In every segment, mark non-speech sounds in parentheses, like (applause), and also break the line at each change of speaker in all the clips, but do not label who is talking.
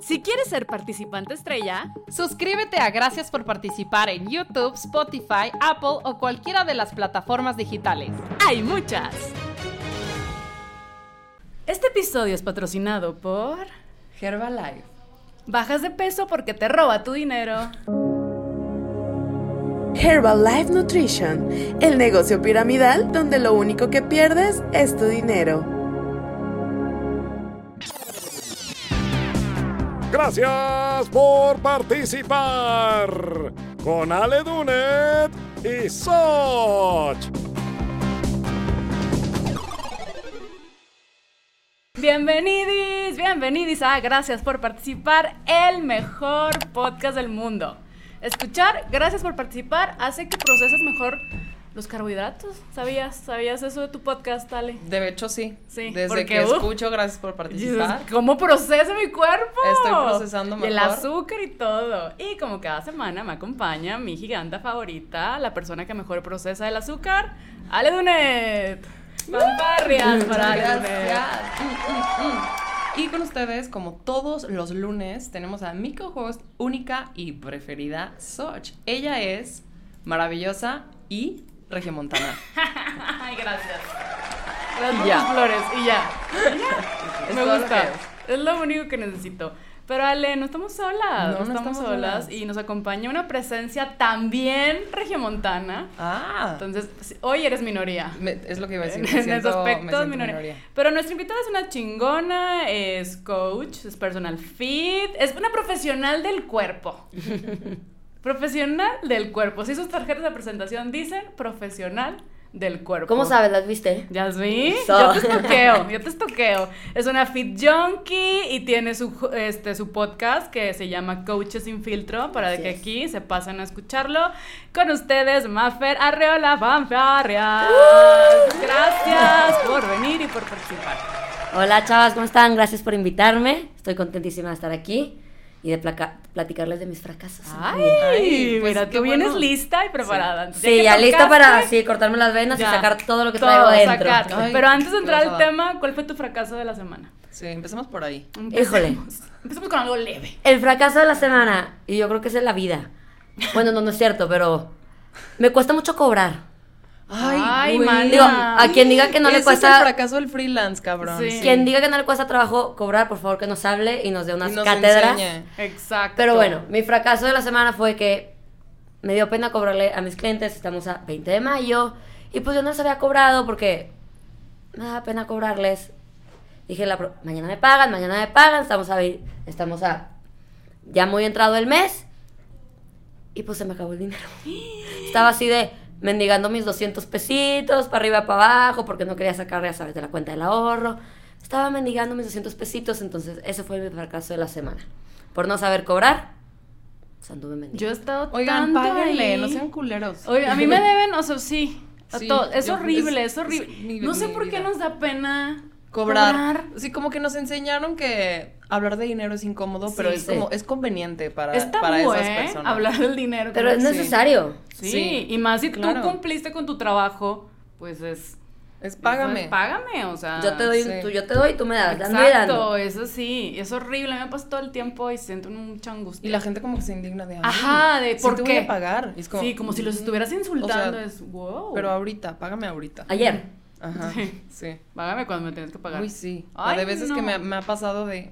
Si quieres ser participante estrella,
suscríbete a Gracias por participar en YouTube, Spotify, Apple o cualquiera de las plataformas digitales.
Hay muchas. Este episodio es patrocinado por
Herbalife.
Bajas de peso porque te roba tu dinero.
Herbalife Nutrition, el negocio piramidal donde lo único que pierdes es tu dinero.
Gracias por participar con Ale Dunet y Soch.
Bienvenidis, bienvenidis a Gracias por participar, el mejor podcast del mundo. Escuchar, gracias por participar, hace que proceses mejor los carbohidratos. ¿Sabías? ¿Sabías eso de tu podcast, Ale?
De hecho, sí.
Sí.
Desde
porque,
que
uh,
escucho, gracias por participar.
¿Cómo procesa mi cuerpo?
Estoy procesando
Y el
mejor.
azúcar y todo. Y como cada semana me acompaña mi giganta favorita, la persona que mejor procesa el azúcar, Ale Dunet. Fanfarrias para Ale Dunet.
Y con ustedes, como todos los lunes, tenemos a mi co-host única y preferida, Soch. Ella es maravillosa y regiomontana. (laughs)
Ay, gracias. Por
Ya.
flores. Y ya. Ya. (laughs) Me
lo
gusta. Es lo único que necesito. Pero Ale, no estamos solas.
No,
No, estamos,
estamos
solas.
solas.
Y nos acompaña una presencia también regiomontana.
Ah,
Entonces, hoy eres minoría.
me- es lo que iba a decir. (laughs)
En
siento- me
aspecto,
siento
minoría.
minoría.
Pero nuestra invitada es una chingona, es coach, es personal fit, es una profesional del cuerpo. Profesional del cuerpo. Si sus tarjetas de presentación dicen profesional del cuerpo.
¿Cómo sabes? ¿Las viste?
¿Ya vi?
Eso.
Yo te estoqueo, yo te estoqueo. Es una fit junkie y tiene su, este, su podcast que se llama Coaches sin filtro para
Así
que
es.
aquí se pasen a escucharlo. Con ustedes, Mafer Arreola Fanfarrias. Gracias por venir y por participar.
Hola chavas, ¿cómo están? Gracias por invitarme. Estoy contentísima de estar aquí y de placa- platicarles de mis fracasos.
Ay,
Ay, pues,
mira, tú vienes
bueno.
lista y preparada.
Sí, ya lista para sí, cortarme las venas
ya.
y sacar todo lo que
Todo,
traigo dentro.
sacar.
Ay,
Pero antes de entrar al tema, ¿cuál fue tu fracaso de la semana?
Sí, empecemos por ahí.
Híjole.
Empecemos. Empecemos con algo leve.
El fracaso de la semana, y yo creo que es en la vida. Bueno, no, no es cierto, pero me cuesta mucho cobrar.
Ay, mana.
Digo, a quien diga que no le cuesta-
Es el fracaso del freelance, cabrón.
Sí.
Quien diga que no le cuesta trabajo cobrar, por favor que nos hable y nos dé unas
Y nos
cátedras.
enseñe.
Exacto.
Pero bueno, mi fracaso de la semana fue que me dio pena cobrarle a mis clientes, estamos a 20 de mayo, y pues yo no les había cobrado porque me da pena cobrarles. Dije, la pro- mañana me pagan, mañana me pagan, estamos a, estamos a ya muy entrado el mes, y pues se me acabó el dinero. (gasps) Estaba así de mendigando mis 200 pesitos para arriba para abajo porque no quería sacar, ya sabes, de la cuenta del ahorro. Estaba mendigando mis 200 pesitos, entonces ese fue mi fracaso de la semana. Por no saber cobrar, pues anduve mendigando.
Yo he estado
Oigan,
tanto
páguenle,
ahí.
no sean culeros.
Oye, a mí me deben, o sea, sí. A
Sí,
todos. Es
yo-
horrible,
es-
es, horrible.
es
no sé por qué
vida.
nos da pena
Cobrar. Sí, como que nos enseñaron que hablar de dinero es incómodo, pero
Sí,
es
sí.
como es conveniente para,
Es
para
tabú,
esas
¿eh?
personas.
Hablar del dinero.
Pero es
Sí.
necesario.
Sí,
Sí,
y más si
claro.
tú cumpliste con tu trabajo, pues es...
Es págame.
es págame, o sea...
Yo te doy,
sí.
tú, yo te doy, tú me das,
Exacto,
dando.
eso sí, es horrible, a mí me pasa todo el tiempo y siento mucha angustia.
Y la gente como que se indigna de,
Ajá, de
sí
¿por
te
qué?
voy a pagar. Y es como,
sí, como si los estuvieras insultando,
o sea,
es wow.
Pero ahorita, págame ahorita.
Ayer.
Ajá,
Sí.
sí.
Págame cuando me tienes que pagar.
Uy, sí. O
Ay,
de veces
no.
que me, me ha pasado de,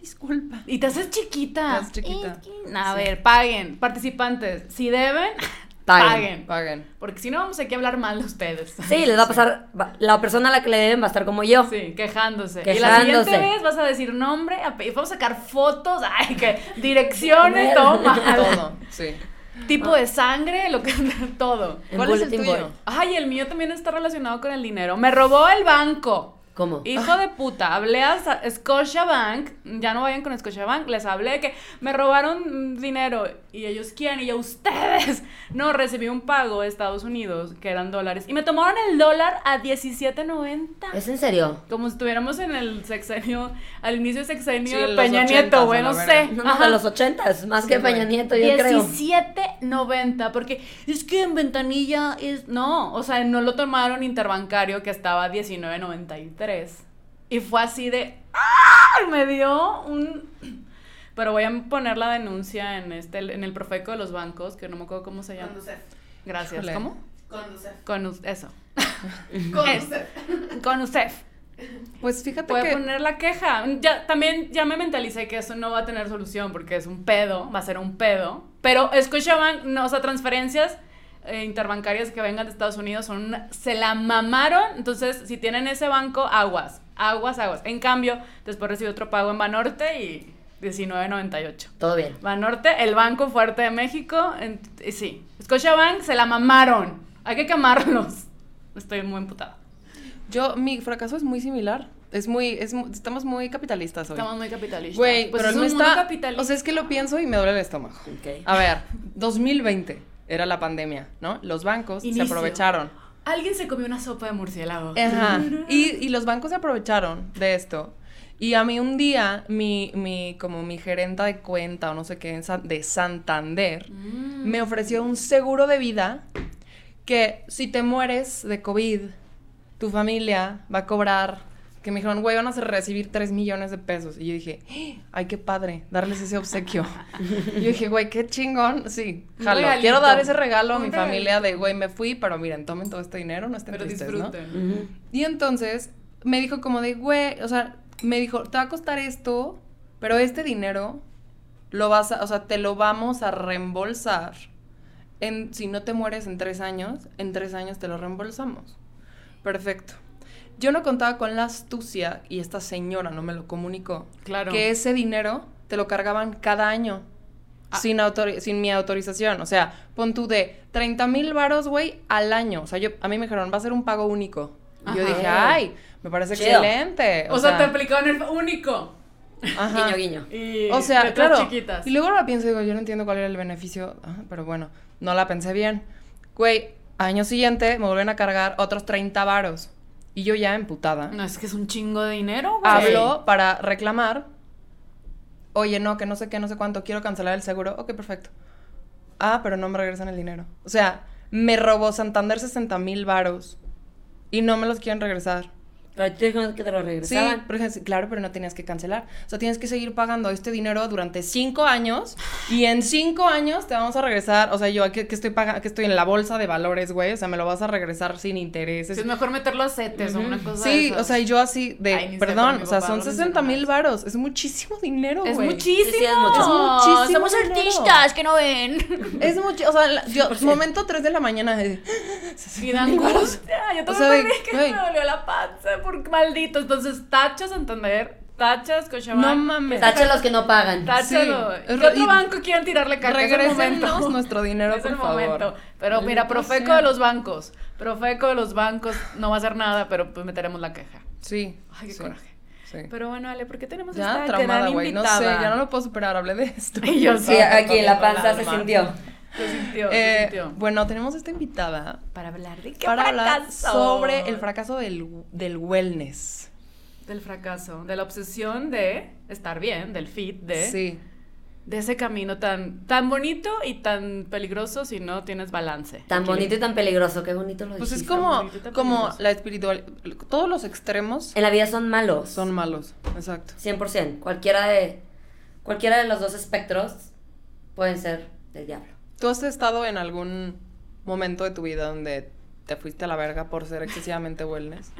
disculpa.
Y te haces chiquita.
Te haces chiquita.
A
Sí.
ver, paguen. Participantes, si deben, (laughs)
Paguen.
paguen.
Paguen.
Porque si no, vamos aquí a hablar mal de ustedes.
Sí, les va a pasar, va- la persona a la que le deben va a estar como yo.
Sí, quejándose. Y
Quejándose.
la siguiente vez vas a decir nombre, vamos a sacar fotos, (laughs) ay, que direcciones, (laughs) todo mal.
Todo, sí.
Tipo de sangre, lo que todo.
¿Cuál es el tuyo?
Ay, el mío también está relacionado con el dinero. Me robó el banco.
¿Cómo?
Hijo de puta, hablé a Scotiabank, ya no vayan con Scotiabank, les hablé que me robaron dinero y ellos quién y yo ustedes. (laughs) No, recibí un pago de Estados Unidos que eran dólares y me tomaron el dólar a 17.90.
¿Es en serio?
Como si estuviéramos en el sexenio, al inicio del sexenio
sí,
de Peña Nieto, güey, no sé.
No, no, los 80, más que Peña. Nieto, yo 17, creo.
17.90, porque es que en ventanilla es no, o sea, no lo tomaron interbancario que estaba 19.93. Y fue así de... ¡Ah! Me dio un... Pero voy a poner la denuncia en este en el profeco de los bancos, que no me acuerdo cómo se llama. Conducef.
Gracias.
¿Cómo?
Conducef.
Con eso. (laughs)
Conducef.
Conducef.
Pues fíjate
voy
que...
Voy a poner la queja. Ya, también ya me mentalicé que eso no va a tener solución porque es un pedo, va a ser un pedo. Pero escuchaban, no, o sea, transferencias eh, interbancarias que vengan de Estados Unidos son una- se la mamaron. Entonces, si tienen ese banco, aguas, aguas, aguas. En cambio, después recibí otro pago en Banorte y 19.98.
Todo bien.
Banorte, el banco fuerte de México, en- y sí. Scotiabank se la mamaron. Hay que quemarlos. Estoy muy emputada.
Yo, mi fracaso es muy similar. Es muy, es, mu- estamos muy capitalistas hoy.
Estamos muy capitalistas.
Güey,
Pues
pero
es
él
un
me
mundo
está.
capitalista.
O sea, es que lo pienso y me duele el estómago. A ver, 2020 era la pandemia, ¿no? Los bancos
Inicio.
se aprovecharon.
Alguien se comió una sopa de murciélago.
Ajá. (laughs) Y, y los bancos se aprovecharon de esto. Y a mí un día, mi, mi, como mi gerenta de cuenta o no sé qué, de Santander,
Mm.
me ofreció un seguro de vida que si te mueres de COVID, tu familia va a cobrar, que me dijeron, güey, van a recibir 3 millones de pesos. Y yo dije, ay, qué padre, darles ese obsequio. y yo dije, güey, qué chingón. Sí, jalo.
regalito.
Quiero dar ese regalo a mi familia de, güey, me fui, pero miren, tomen todo este dinero, no estén
Pero
tristes, ¿no?
disfruten.
Ujú.
Y entonces me dijo como de, güey, o sea, me dijo, te va a costar esto, pero este dinero lo vas a, o sea, te lo vamos a reembolsar. En, si no te mueres en tres años, en tres años te lo reembolsamos. Perfecto. Yo no contaba con la astucia, y esta señora no me lo comunicó,
Claro.
que ese dinero te lo cargaban cada año.
Ah.
Sin, sin mi autorización. O sea, pon tú de 30 mil varos, güey, al año. O sea, yo, a mí me dijeron, va a ser un pago único. Y yo dije, ay, me parece
Chido.
excelente.
O, sea, te aplicaron el único.
ajá.
Guiño, guiño.
Y
O sea, claro.
chiquitas.
Y luego la pienso y digo, yo no entiendo cuál era el beneficio, Ajá, pero bueno, no la pensé bien. Güey, año siguiente me vuelven a cargar otros 30 varos. Y yo ya emputada.
No, es que es un chingo de dinero, güey.
Hablo para reclamar. Oye, no, que no sé qué, no sé cuánto, quiero cancelar el seguro. Ok, perfecto. Ah, pero no me regresan el dinero. O sea, me robó Santander 60 mil varos. Y no me los quieren regresar.
Pero te dijeron que te lo
Sí,
regresaban.
ejemplo, claro, pero no tenías que cancelar. O sea, tienes que seguir pagando este dinero durante cinco años y en cinco años te vamos a regresar. O sea, yo que, que estoy pagando, que estoy en la bolsa de valores, güey. O sea, me lo vas a regresar sin intereses.
Sí, es mejor meterlo a CETES o una cosa
Sí, o sea, yo así de,
Ay,
perdón, o sea, son
lo
60 mil varos. Es muchísimo dinero,
Es
güey.
muchísimo.
Sí, sí, es mucho.
Es muchísimo
Somos
dinero.
artistas que no ven.
Es mucho, o sea, la- yo, momento 3 de la mañana. de,
Y dan angustia. Yo
O
también
sea, de,
perdí que me dolió la panza por maldito. Entonces, tachas Santander, tachas Scotiabank.
No mames.
Tacha los que no pagan.
Táchalo.
Sí.
¿Qué otro banco quieren tirarle caca? Momento.
nuestro dinero,
Es
por
el
favor.
momento. Pero mira, Profeco
sea.
de los bancos. Profeco de los bancos no va a hacer nada, pero pues meteremos la queja.
Sí.
Ay, qué
sí,
coraje.
Sí.
Pero bueno, Ale, ¿por qué tenemos
Ya
esta
traumada,
gran
güey. No sé,
invitada?
ya no lo puedo superar. Hablé de esto. (laughs)
Y yo
Sí, aquí en la panza se sintió.
Sintió,
Eh,
sintió.
bueno, tenemos esta invitada
Para hablar de qué
para hablar
fracaso.
sobre el fracaso del, del wellness.
Del fracaso, de la obsesión de estar bien, del fit, de,
Sí.
de ese camino tan, tan bonito y tan peligroso si no tienes balance.
Tan bonito y tan peligroso, qué bonito lo
Pues es como, como la espiritual. Todos los extremos
En la vida son malos.
son malos. Exacto.
100%. Cualquiera de, cualquiera de los dos espectros pueden ser del diablo.
¿Tú has estado en algún momento de tu vida donde te fuiste a la verga por ser excesivamente wellness?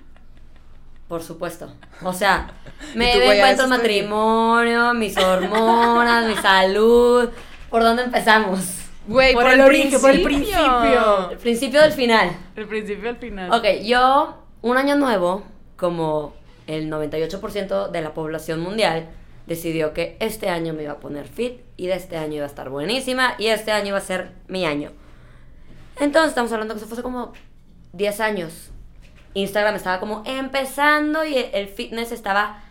Por supuesto. O sea, (laughs) me
Y tú, güey, a
encuentro
eso estoy-
matrimonio, mis hormonas, mi salud. ¿Por dónde empezamos?
Güey,
Por
por,
el
el
origen, por el
principio.
El principio del final.
El principio al final.
Ok, yo, un año nuevo, como el 98% de la población mundial, decidió que este año me iba a poner fit y de este año iba a estar buenísima y este año iba a ser mi año. Entonces estamos hablando que eso fue hace como 10 años. Instagram estaba como empezando y el fitness estaba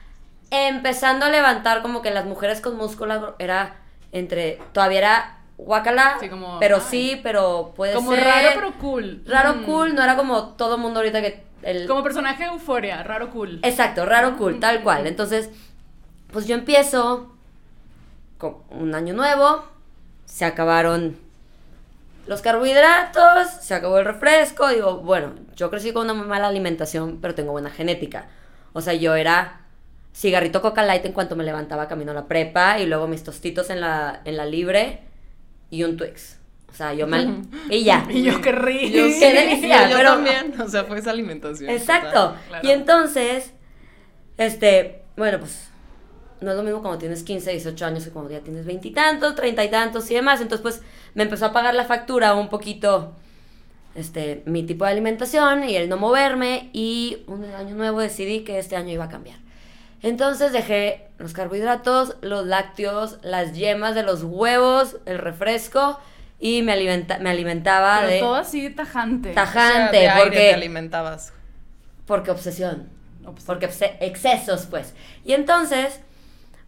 empezando a levantar como que las mujeres con músculo era entre, todavía era guacala,
Sí, como,
pero
ay.
sí, pero puede
Como
ser.
raro pero cool.
Raro
Mm.
cool, no era como todo mundo ahorita que el
Como personaje de euforia, raro cool.
Exacto, raro cool, tal cual. Entonces, pues yo empiezo con un año nuevo, se acabaron los carbohidratos, se acabó el refresco, digo, bueno, yo crecí con una mala alimentación, pero tengo buena genética. O sea, yo era cigarrito Coca Light en cuanto me levantaba camino a la prepa y luego mis tostitos en la, en la libre y un Twix. O sea, yo me... (laughs) y ya.
Y yo qué rico.
Yo
Qué (laughs) delicia,
yo
pero-
también. O sea, fue esa alimentación.
Exacto.
claro.
Y entonces, este, bueno, pues no es lo mismo cuando tienes 15, 18 años que cuando ya tienes veintitantos, treinta y tantos y demás. Entonces, pues me empezó a pagar la factura un poquito, este, mi tipo de alimentación y el no moverme. Y un año nuevo decidí que este año iba a cambiar. Entonces dejé los carbohidratos, los lácteos, las yemas de los huevos, el refresco y me, alimenta- me alimentaba
Pero
de
todo así tajante.
O sea,
tajante
de aire
porque
te alimentabas.
porque obsesión.
Obs-
Porque excesos, pues. Y entonces,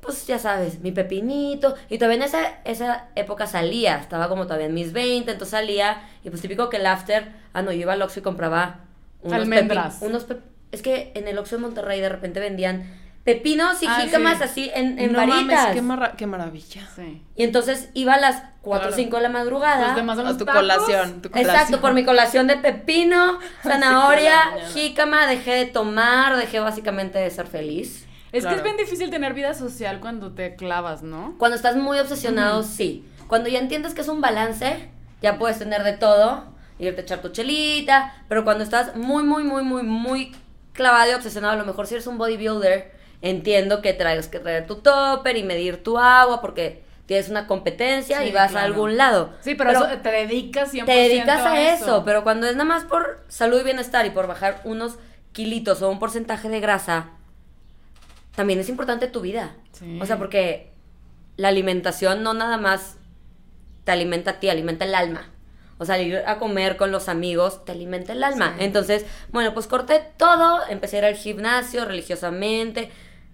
pues ya sabes, mi pepinito. Y todavía en esa, esa época salía. Estaba como todavía en mis 20, entonces salía. Y pues típico que el after. Ah, no, yo iba al Oxxo y compraba unos
Almendras.
pepi- unos pep- Es que en el Oxxo de Monterrey de repente vendían pepinos y
Ah,
jícamas
sí.
así en, en
no
varitas.
mames, qué, marra- qué maravilla.
Sí.
Y entonces iba a las 4 o
Claro.
5 de la madrugada.
Los demás son
A
los
tu
tacos.
colación. Tu colación.
Exacto, por mi colación de pepino, (laughs) zanahoria, jícama, dejé de tomar, dejé básicamente de ser feliz.
Es que es bien difícil tener vida social cuando te clavas, ¿no?
Cuando estás muy obsesionado, sí. Cuando ya entiendes que es un balance, ya puedes tener de todo, irte a echar tu chelita, pero cuando estás muy, muy, muy, muy, muy clavado y obsesionado, a lo mejor si eres un bodybuilder, entiendo que traes que traer tu topper y medir tu agua porque tienes una competencia
Sí,
y vas
claro.
a algún lado.
Sí, pero, eso te dedicas 100%
te dedicas a eso, pero cuando es nada más por salud y bienestar y por bajar unos kilitos o un porcentaje de grasa, también es importante tu vida.
Sí.
O sea, porque la alimentación no nada más te alimenta a ti, alimenta el alma. O sea, ir a comer con los amigos te alimenta el alma. Entonces, bueno, pues corté todo, empecé a ir al gimnasio religiosamente.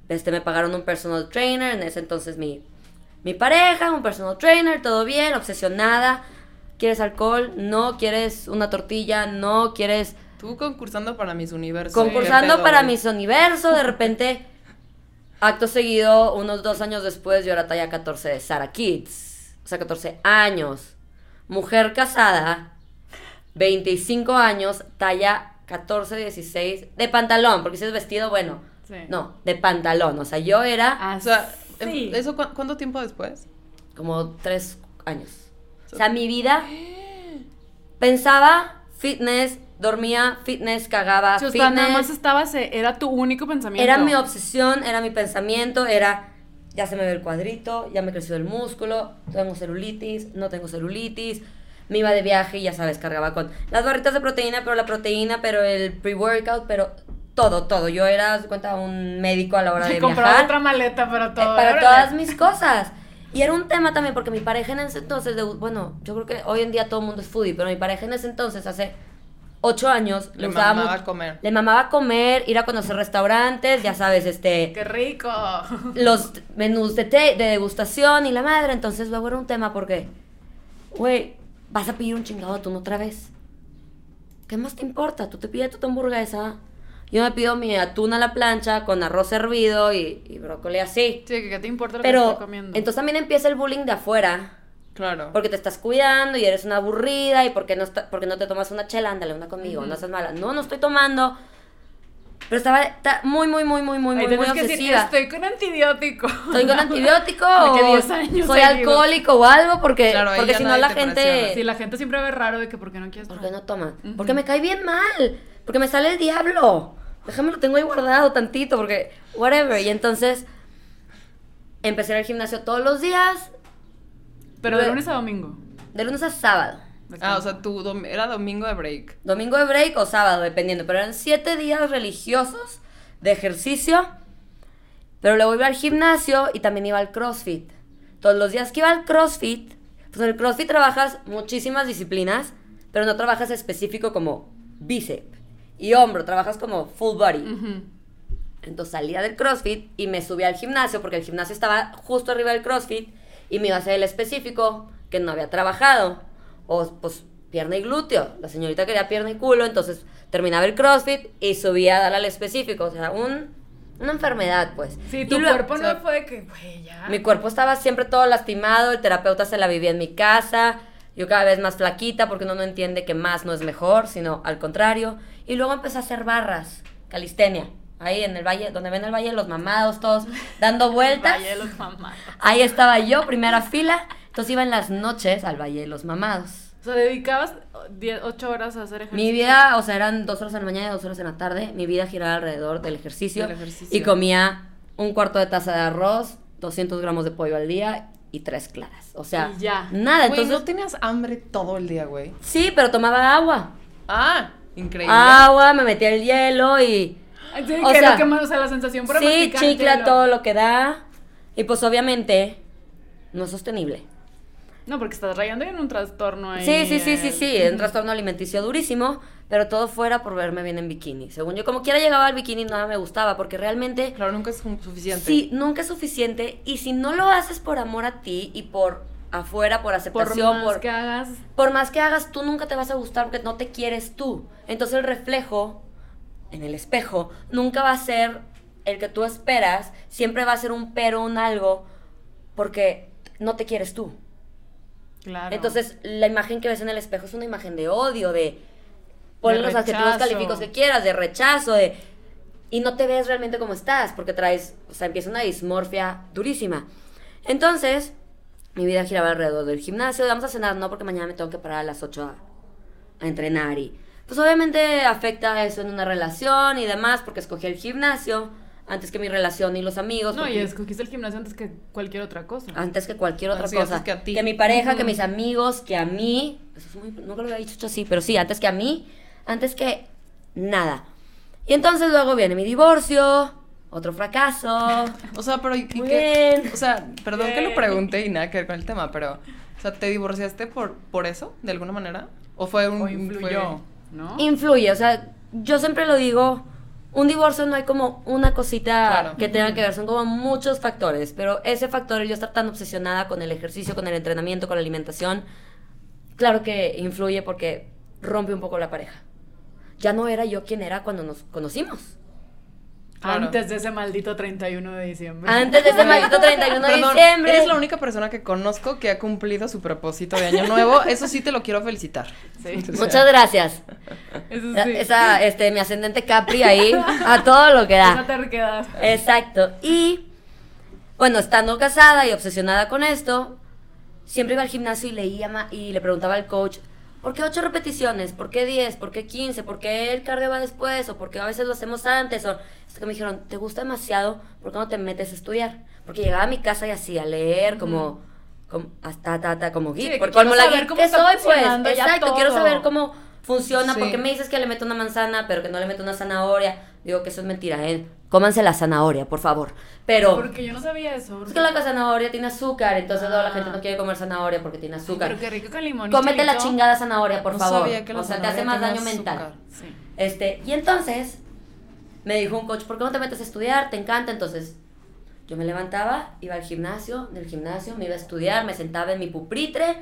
Este, me pagaron un personal trainer, en ese entonces mi, mi pareja, un personal trainer, todo bien, obsesionada. ¿Quieres alcohol? No. ¿Quieres una tortilla? No. ¿Quieres
Tú concursando para mis universos.
concursando
¿Qué pedo,
para
güey?
Miss Universo? De repente, (laughs) acto seguido, unos dos años después, yo era talla 14 de Sara Kids. O sea, 14 años. Mujer casada, 25 años, talla 14, 16, de pantalón, porque si es vestido, bueno,
Sí.
no, de pantalón. O sea, yo era
Ah,
O sea,
sí.
¿eso cu- cuánto tiempo después?
como 3 años. O sea, mi vida (gasps) pensaba fitness, dormía fitness, cagaba
Sí, o sea,
fitness.
nada más estabas, eh, era tu único pensamiento.
Era mi obsesión, era mi pensamiento, era ya se me ve el cuadrito, ya me creció el músculo, tengo celulitis, no tengo celulitis. Me iba de viaje y ya sabes, cargaba con las barritas de proteína, pero la proteína, pero el pre-workout, pero todo, todo. Yo era, de cuenta, un médico a la hora (laughs) de
Compraba
viajar.
otra maleta para
Eh,
todo.
para todas mis cosas. Y era un tema también porque mi pareja en ese entonces, de- bueno, yo creo que hoy en día todo el mundo es foodie, pero mi pareja en ese entonces, hace ocho años,
Le
gustaba
mamaba comer.
Le mamaba comer, ir a conocer restaurantes, ya sabes, este,
¡Qué rico! (laughs)
los menús de, té, de degustación y la madre. Entonces luego era un tema porque, güey, vas a pedir un chingado atún otra vez. ¿Qué más te importa? Tú te pides tu hamburguesa. Yo me pido mi atún a la plancha con arroz hervido y, y brócoli así.
Sí, que qué te importa lo que
Pero
estoy comiendo.
entonces también empieza el bullying de afuera.
Claro.
Porque te estás cuidando y eres una aburrida y porque no, está, porque no te tomas una chela, ándale una conmigo, no seas mala. No, no estoy tomando. Pero estaba ta- muy, muy, muy, muy, muy,
Ahí
muy,
tienes que decir,
obsesiva.
estoy con antibiótico.
Estoy con antibiótico (laughs) o
10 años
soy alcohólico o algo porque,
Claro,
porque si no la
te
gente...
Sí, la gente siempre ve raro de que por qué no quieres
¿Por qué
tomar.
no toma?
Ujú.
Porque me cae bien mal. Porque me sale el diablo. Déjame lo tengo ahí guardado tantito porque whatever. Y entonces empecé a ir al gimnasio todos los días,
Pero de lunes a domingo.
de lunes a sábado.
Ah, o sea, tu dom- era domingo de break.
Domingo de break o sábado, dependiendo. Pero eran siete días religiosos de ejercicio. Pero luego iba al gimnasio y también iba al CrossFit. Todos los días que iba al CrossFit, pues en el CrossFit trabajas muchísimas disciplinas, pero no trabajas específico como bíceps y hombro, trabajas como full body. Entonces salía del CrossFit y me subía al gimnasio porque el gimnasio estaba justo arriba del CrossFit y me iba a hacer el específico que no había trabajado. O pues pierna y glúteo. La señorita quería pierna y culo, entonces terminaba el CrossFit y subía a dar al específico. O sea, un, una enfermedad, pues.
Sí, tu
luego-
cuerpo
o sea,
no fue de que, güey, ya.
mi cuerpo estaba siempre todo lastimado, el terapeuta se la vivía en mi casa, yo cada vez más flaquita porque uno no entiende que más no es mejor, sino al contrario. Y luego empecé a hacer barras, calistenia. Ahí en el valle, donde ven el valle de los mamados, todos dando vueltas. (laughs)
Valle de los mamados.
Ahí estaba yo, primera fila. Entonces iba en las noches al Valle de los Mamados.
O sea, dedicabas 10, 8 horas a hacer ejercicio.
Mi vida, o sea, eran dos horas en la mañana y dos horas en la tarde. Mi vida giraba alrededor del ejercicio.
Del ejercicio.
Y comía un cuarto de taza de arroz, 200 gramos de pollo al día y tres claras. O sea,
Y ya.
nada.
Güey,
Entonces,
¿no tenías hambre todo el día, güey?
sí, pero tomaba agua.
Ah, increíble.
Agua, me metía el hielo y...
Sí,
O
que
sea,
lo que más, o sea, la sensación por
Sí, chicla,
hielo.
todo lo que da. Y pues obviamente no es sostenible.
No, porque estás rayando en un trastorno ahí.
Sí, sí, sí, sí, sí, un trastorno alimenticio durísimo, pero todo fuera por verme bien en bikini. Según yo, como quiera llegaba al bikini, nada me gustaba, porque realmente,
Claro, nunca es su- suficiente.
sí, nunca es suficiente, y si no lo haces por amor a ti y por afuera, por
Por
aceptación,
más
por,
que hagas.
por más que hagas, tú nunca te vas a gustar porque no te quieres tú. Entonces el reflejo en el espejo nunca va a ser el que tú esperas, siempre va a ser un pero, un algo, porque no te quieres tú.
Claro.
Entonces, la imagen que ves en el espejo es una imagen de odio, de ponle
De
los adjetivos calificos que quieras, de rechazo, de y no te ves realmente como estás, porque traes, o sea, empieza una dismorfia durísima. Entonces, mi vida giraba alrededor del gimnasio, vamos a cenar, no, porque mañana me tengo que parar a las 8 a, a entrenar y pues obviamente afecta eso en una relación y demás, porque escogí el gimnasio antes que mi relación y los amigos.
No, y escogiste el gimnasio antes que cualquier otra cosa.
antes que cualquier otra
Así,
cosa.
antes que a ti.
mi pareja, que mis amigos, que a mí. Eso es muy, nunca lo había dicho así, pero sí, antes que a mí, antes que nada. Y entonces luego viene mi divorcio, otro fracaso.
O sea, pero ¿y,
Muy
qué?
bien.
O sea, perdón que lo pregunte y nada que ver con el tema, pero o sea, ¿te divorciaste por por eso de alguna manera? ¿O fue un
O influyó,
fue-
¿no?
Influye, o sea, yo siempre lo digo. Un divorcio no hay como una cosita
Claro.
que tenga que ver, son como muchos factores, pero ese factor, yo estar tan obsesionada con el ejercicio, con el entrenamiento, con la alimentación, claro que influye porque rompe un poco la pareja. Ya no era yo quien era cuando nos conocimos.
Claro.
Antes de ese maldito 31 de diciembre.
Antes de ese (laughs) maldito 31 de
Perdón,
diciembre.
Eres la única persona que conozco que ha cumplido su propósito de año nuevo. Eso sí te lo quiero felicitar.
Sí.
Muchas gracias.
Eso
Esa,
sí.
esa, este, mi ascendente Capri ahí, a todo lo que da.
Esa terquedad.
Exacto. Y bueno, estando casada y obsesionada con esto, siempre iba al gimnasio y leía y le preguntaba al coach, ¿por qué ocho repeticiones? ¿Por qué 10? ¿Por qué 15? ¿Por qué el cardio va después? ¿O por qué a veces lo hacemos antes? O esto que me dijeron, ¿te gusta demasiado? ¿Por qué no te metes a estudiar? Porque llegaba a mi casa y así a leer como... como hasta, ta, ta, como
Sí,
geek,
que
porque
quiero
como la
saber
geek
cómo
que soy, pues, exacto, quiero saber cómo funciona,
Sí.
porque me dices que le meto una manzana, pero que no le meto una zanahoria, digo que eso es mentira, ¿eh? Cómanse la zanahoria, por favor, pero...
Porque yo no sabía eso.
Es que la zanahoria tiene azúcar, entonces luego la gente no quiere comer zanahoria porque tiene azúcar.
Pero qué rico con limón.
Cómete la chingada zanahoria, por
No
favor.
sabía que la
o sea, te hace más daño mental.
Sí.
Este, y entonces me dijo un coach, ¿por qué no te metes a estudiar? ¿Te encanta? Entonces yo me levantaba, iba al gimnasio, del gimnasio me iba a estudiar, me sentaba en mi pupitre,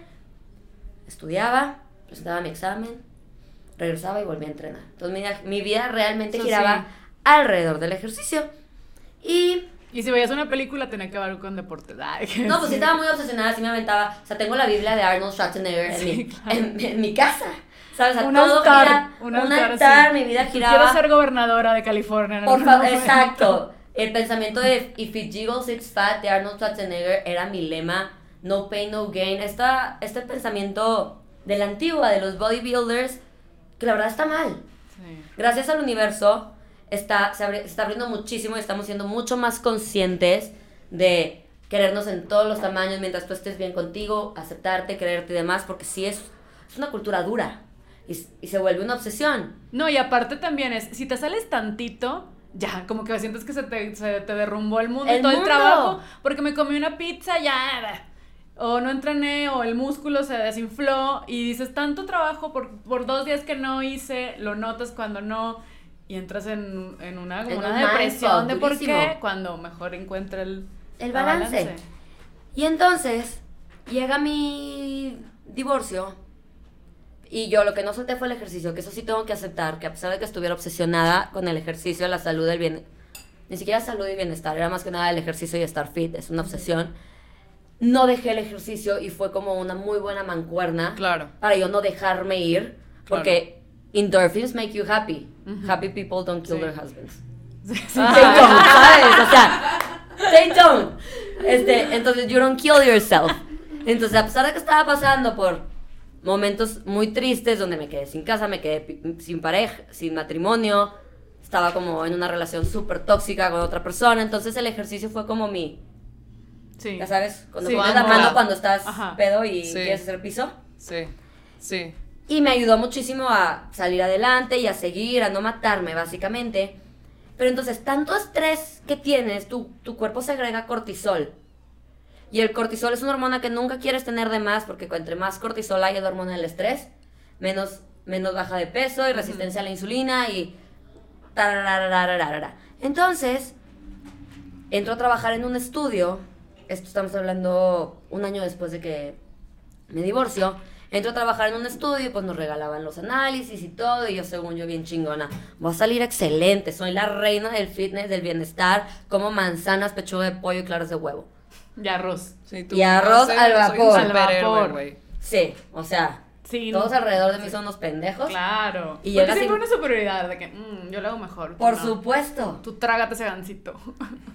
estudiaba, presentaba mi examen, regresaba y volvía a entrenar. Entonces mi, mi vida realmente
Eso
giraba
sí.
alrededor del ejercicio. Y
Y si veías una película, tenía que ver con deportes. (laughs) Ay,
No, pues sí estaba muy obsesionada, sí me aventaba. O sea, tengo la Biblia de Arnold Schwarzenegger en,
Sí,
mi,
claro.
en, en mi casa. ¿Sabes? O sea,
Un
todo
altar,
gira-
un altar,
altar,
sí.
mi vida
Quiero
giraba.
ser gobernadora de California.
Por favor, exacto. (laughs) El pensamiento de If it jiggles, it's fat de Arnold Schwarzenegger era mi lema. No pain, no gain. Esta, este pensamiento de la antigua, de los bodybuilders, que la verdad está mal
Sí.
gracias al universo está, se, está abriendo muchísimo y estamos siendo mucho más conscientes de querernos en todos los tamaños mientras tú estés bien contigo, aceptarte, quererte y demás, porque sí es, es una cultura dura y, se vuelve una obsesión.
No, y aparte también es, si te sales tantito, ya, como que sientes que se te, se te derrumbó el mundo
El
todo
mundo.
el trabajo, porque me comí una pizza, ya, o no entrené, o el músculo se desinfló, y dices, tanto trabajo por, por dos días que no hice, lo notas cuando no, y entras en, en una, como
En
una
un
depresión
mindfuck
de por qué, cuando mejor encuentra el,
El
la
balance. Y entonces llega mi divorcio y yo lo que no solté fue el ejercicio, que eso sí tengo que aceptar, que a pesar de que estuviera obsesionada con el ejercicio, la salud, el bien, ni siquiera salud y bienestar, era más que nada el ejercicio y estar fit, es una obsesión. No dejé el ejercicio y fue como una muy buena mancuerna
Claro.
para yo no dejarme ir, porque endorphins make you happy. Happy people don't kill
Sí.
their husbands. (laughs) Stay tuned, ¿sabes? O sea, stay tuned. Este, entonces, you don't kill yourself. Entonces, a pesar de que estaba pasando por momentos muy tristes, donde me quedé sin casa, me quedé sin pareja, sin matrimonio, estaba como en una relación súper tóxica con otra persona, entonces el ejercicio fue como mi,
Sí.
ya sabes, cuando
Sí,
pones la mano cuando estás
Ajá.
pedo y
Sí.
quieres hacer piso.
Sí, sí.
Y me ayudó muchísimo a salir adelante y a seguir, a no matarme, básicamente. Pero entonces, tanto estrés que tienes, tu, tu cuerpo segrega cortisol. Y el cortisol es una hormona que nunca quieres tener de más, porque entre más cortisol hay, la hormona del estrés, menos, menos baja de peso y resistencia a la insulina y... Entonces, entro a trabajar en un estudio, esto estamos hablando un año después de que me divorcio, entro a trabajar en un estudio y pues nos regalaban los análisis y todo, y yo según yo bien chingona, voy a salir excelente, soy la reina del fitness, del bienestar, como manzanas, pechuga de pollo y claras de huevo.
Y arroz.
Sí, tú
Y arroz
no sé,
al vapor.
Al vapor.
güey.
Sí, o sea,
Sí.
todos alrededor de mí son unos pendejos.
Claro.
Y llegas
siempre
sin-
una superioridad de que "Mm, yo lo hago mejor.
Por
no".
supuesto.
Tú trágate ese gancito.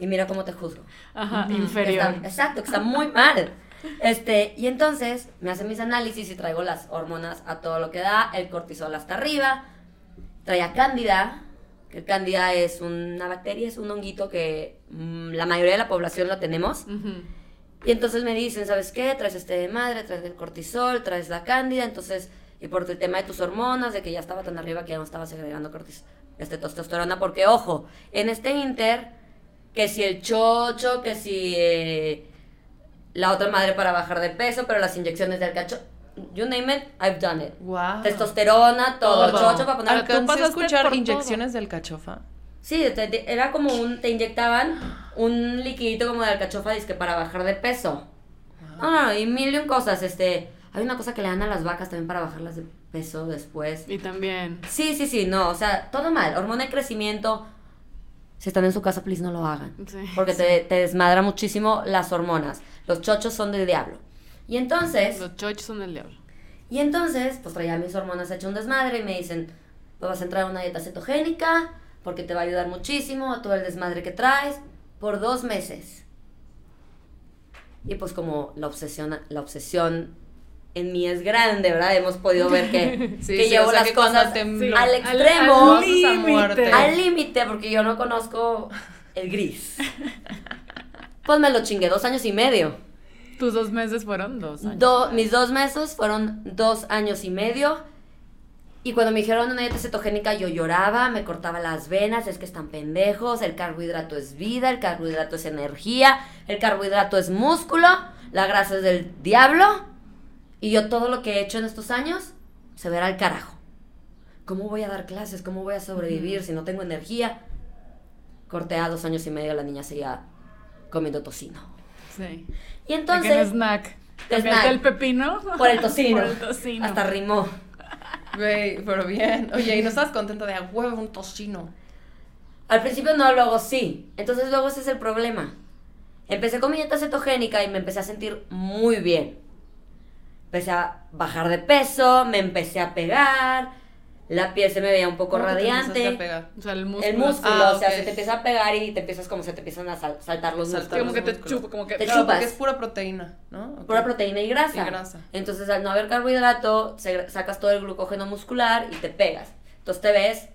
Y mira cómo te juzgo.
Ajá,
Que
inferior.
está- exacto, que está muy mal. Este, y entonces me hacen mis análisis y traigo las hormonas a todo lo que da, el cortisol hasta arriba. Traía cándida, que cándida es una bacteria, es un honguito que mm, la mayoría de la población lo tenemos. Y entonces me dicen, ¿sabes qué? Traes este de madre, traes el cortisol, traes la cándida, entonces, y por el tema de tus hormonas, de que ya estaba tan arriba que ya no estaba segregando cortis este, testosterona, porque ojo, en este inter, que si el chocho, que si eh, la otra madre para bajar de peso, pero las inyecciones del cacho, you name it, I've done it.
Wow.
Testosterona, todo,
Todo.
chocho para poner...
Al- Tú
Alcancé a escuchar inyecciones del cachofa.
Sí, te- te- era como un, te inyectaban un liquidito como de alcachofa, que para bajar de peso. No, no, no, y mil y un cosas, este, hay una cosa que le dan a las vacas también para bajarlas de peso después.
Y también.
Sí, sí, sí, no, o sea, todo mal, hormona de crecimiento, si están en su casa, please no lo hagan,
Sí.
porque te, te desmadra muchísimo las hormonas, los chochos son del diablo. Y entonces,
Los chochos son del diablo.
y entonces, pues traía mis hormonas hecho un desmadre y me dicen, pues vas a entrar a una dieta cetogénica porque te va a ayudar muchísimo a todo el desmadre que traes por dos meses. Y pues como la obsesión, la obsesión en mí es grande, ¿verdad? Hemos podido ver que, (laughs)
Sí,
que
sí,
llevo
o sea,
las
que
cosas
te-
al extremo,
al límite,
porque yo no conozco el gris. Pues me lo chingué dos años y medio.
Tus dos meses fueron dos años.
Do- mis dos meses fueron dos años y medio. Y cuando me dijeron una dieta cetogénica, yo lloraba, me cortaba las venas, es que están pendejos, el carbohidrato es vida, el carbohidrato es energía, el carbohidrato es músculo, la grasa es del diablo. Y yo todo lo que he hecho en estos años se verá al carajo. ¿Cómo voy a dar clases? ¿Cómo voy a sobrevivir si no tengo energía? Corté a dos años y medio, la niña seguía comiendo tocino.
Sí.
Y
Entonces,
entonces...
snack.
snack.
Cambiaste el pepino.
Por el tocino. (laughs)
Por el tocino.
Hasta rimó.
Güey, pero bien. Oye, ¿y no estás contenta de huevo un tocino?
Al principio no, luego sí. Entonces luego ese es el problema. Empecé con mi dieta cetogénica y me empecé a sentir muy bien. Empecé a bajar de peso, me empecé a pegar, la piel se me veía un poco
¿Cómo que te
radiante.
a pegar?
O sea, el músculo.
El músculo,
Ah,
o sea, se te empieza a pegar y te empiezas como se te empiezan a sal- saltar los
Saltar
músculos.
Como que te chupo, como que.
Te
Claro,
chupas.
porque es pura proteína, ¿no?
Pura proteína y grasa.
Y grasa.
Entonces, al no haber carbohidrato, se- sacas todo el glucógeno muscular y te pegas. Entonces te ves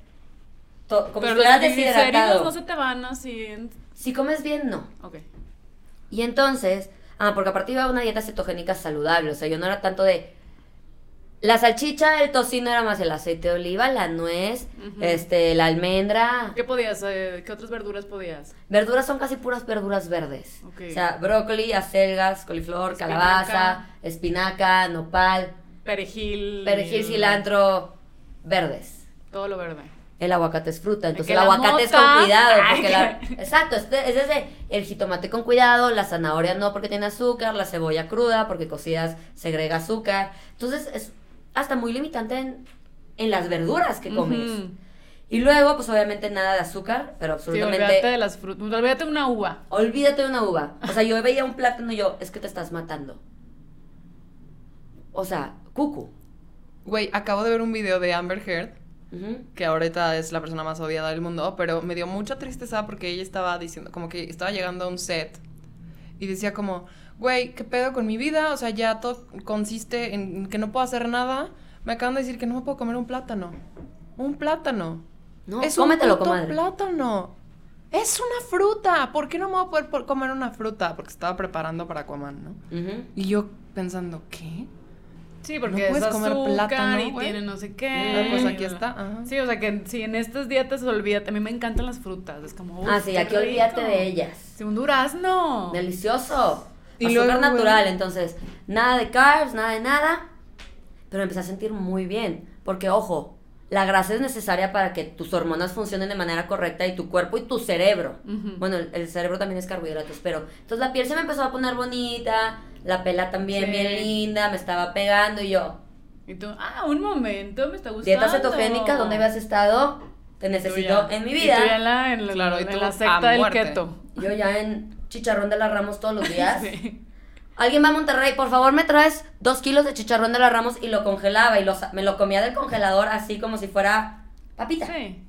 to- como
Pero
si estuvieras
los
deshidratado.
no se te van así. en-
Si comes bien, no.
Ok.
Y entonces, ah, porque aparte iba a una dieta cetogénica saludable, o sea, yo no era tanto de... La salchicha, el tocino era más el aceite de oliva, la nuez, este, la almendra.
¿Qué podías? eh, ¿Qué otras verduras podías?
Verduras son casi puras verduras verdes. O sea, brócoli, acelgas, coliflor,
Espinaca.
calabaza, espinaca, nopal,
Perejil.
perejil, cilantro, verdes.
Todo lo verde.
El aguacate es fruta, entonces el aguacate es con cuidado, porque la... Exacto, es, de- es desde el jitomate con cuidado, la zanahoria no porque tiene azúcar, la cebolla cruda porque cocidas segrega azúcar. Entonces es hasta muy limitante en, en las verduras que comes.
Ujú.
Y luego, pues obviamente nada de azúcar, pero
Sí,
absolutamente...
olvídate de las frutas. Olvídate de una uva.
Olvídate de una uva. O sea, yo veía un plátano y yo, es que te estás matando. O sea, cucu.
Güey, acabo de ver un video de Amber Heard
Ujú.
que ahorita es la persona más odiada del mundo, pero me dio mucha tristeza porque ella estaba diciendo, como que estaba llegando a un set y decía como, güey, ¿qué pedo con mi vida? O sea, ya todo consiste en que no puedo hacer nada. Me acaban de decir que no me puedo comer un plátano. Un plátano.
No,
es
cómetelo,
un puto
comadre.
plátano. Es una fruta. ¿Por qué no me voy a poder comer una fruta? Porque estaba preparando para Aquaman, ¿no? Y yo pensando, ¿qué?
Sí,
¿No
porque
puedes
es
comer plátano,
y tiene no sé qué.
Ah, pues aquí está. ajá.
Sí, o sea que si en estas dietas olvídate, a mí me encantan las frutas, es como...
Ah, sí, aquí olvídate de ellas.
Sí, un durazno.
Delicioso.
Y
Azúcar natural, entonces, nada de carbs, nada de nada. Pero me empecé a sentir muy bien. Porque, ojo, la grasa es necesaria para que tus hormonas funcionen de manera correcta y tu cuerpo y tu cerebro.
Ujú.
Bueno, el, el cerebro también es carbohidratos, pero. Entonces la piel se me empezó a poner bonita, la pela también
Sí.
bien linda, me estaba pegando y yo.
Y tú, ah, un momento, me está gustando.
Dieta cetogénica, ¿dónde habías estado? Te necesito
ya-
en mi
Y tú
vida.
ya en la, en la,
Claro,
en la secta del keto.
Yo ya en chicharrón de las Ramos todos los (laughs) días.
Sí.
Alguien va a Monterrey, por favor me traes dos kilos de chicharrón de las Ramos y lo congelaba y lo me lo comía del congelador así como si fuera papita.
Sí.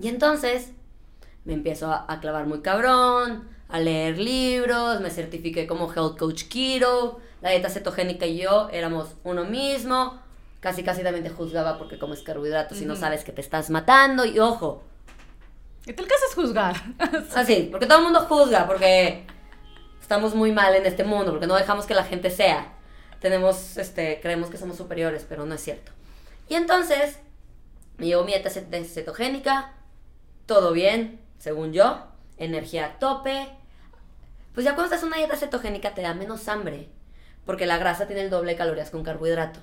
Y entonces me empiezo a, a clavar muy cabrón, a leer libros, me certifiqué como Health Coach Keto, la dieta cetogénica y yo éramos uno mismo, casi casi también te juzgaba porque comes carbohidratos y no sabes que te estás matando y ojo,
¿Y tú alcanzas a juzgar? (laughs)
así, porque todo el mundo juzga, porque estamos muy mal en este mundo, porque no dejamos que la gente sea. Tenemos, este, creemos que somos superiores, pero no es cierto. Y entonces, me llevo mi dieta cetogénica, todo bien, según yo, energía a tope. Pues ya cuando estás en una dieta cetogénica te da menos hambre, porque la grasa tiene el doble de calorías que un carbohidrato.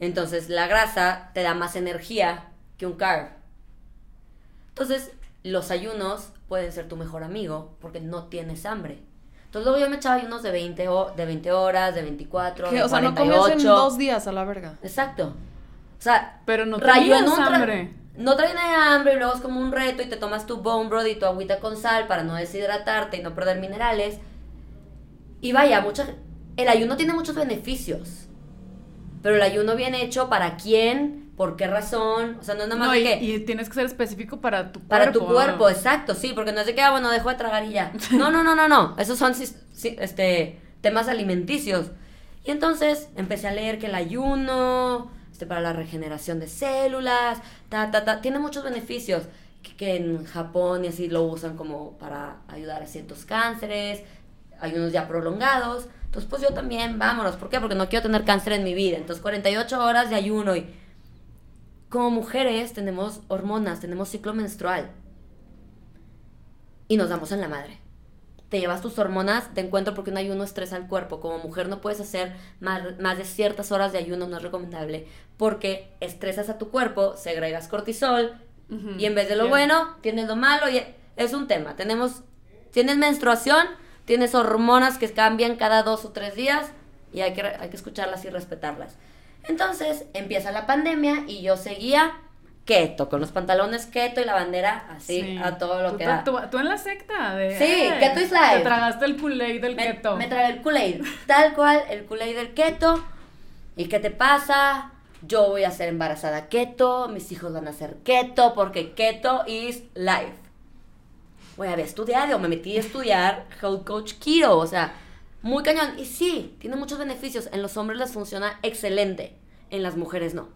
Entonces, la grasa te da más energía que un carb. Entonces, los ayunos pueden ser tu mejor amigo porque no tienes hambre. Entonces, luego yo me echaba ayunos de 20, ho- de 20 horas, de 24,
¿Qué?
de
O sea, no
48.
comías en dos días a la verga.
Exacto. O sea,
Pero no tenías
un tra-
hambre.
No trae nada de hambre y luego es como un reto y te tomas tu bone broth y tu agüita con sal para no deshidratarte y no perder minerales. Y vaya, mucha, el ayuno tiene muchos beneficios. Pero el ayuno bien hecho, ¿para quién? ¿Por qué razón? O sea, no es nada más
No, y,
que...
y tienes que ser específico para tu cuerpo.
Para tu cuerpo, exacto, sí, porque no es de que, ah, bueno, dejo de tragar y ya. (laughs) No, no, no, no, no. Esos son este, temas alimenticios. Y entonces empecé a leer que el ayuno, este, para la regeneración de células, ta, ta, ta, tiene muchos beneficios. Que, que en Japón y así lo usan como para ayudar a ciertos cánceres, ayunos ya prolongados. Entonces, pues yo también, vámonos. ¿Por qué? Porque no quiero tener cáncer en mi vida. Entonces, 48 horas de ayuno y como mujeres tenemos hormonas, tenemos ciclo menstrual. Y nos damos en la madre. Te llevas tus hormonas de encuentro porque un ayuno estresa al cuerpo. Como mujer no puedes hacer más, más de ciertas horas de ayuno, no es recomendable. Porque estresas a tu cuerpo, segregas cortisol. Y en vez de lo bueno, tienes lo malo. Y es un tema. Tenemos, tienes menstruación, tienes hormonas que cambian cada dos o tres días. Y hay que, hay que escucharlas y respetarlas. Entonces empieza la pandemia y yo seguía keto, con los pantalones keto y la bandera así
Sí.
a todo lo
Tú
que da.
Tú, tú en la secta de...
Sí,
eh,
keto is life.
Te tragaste el Kool-Aid del
Me,
keto.
me trae el Kool-Aid, tal cual, el Kool-Aid del keto. ¿Y qué te pasa? Yo voy a ser embarazada keto, mis hijos van a ser keto, porque keto is life. Voy a ver, estudiado, me metí a estudiar Health Coach Keto, o sea, muy cañón. Y sí, tiene muchos beneficios. En los hombres les funciona excelente, en las mujeres no.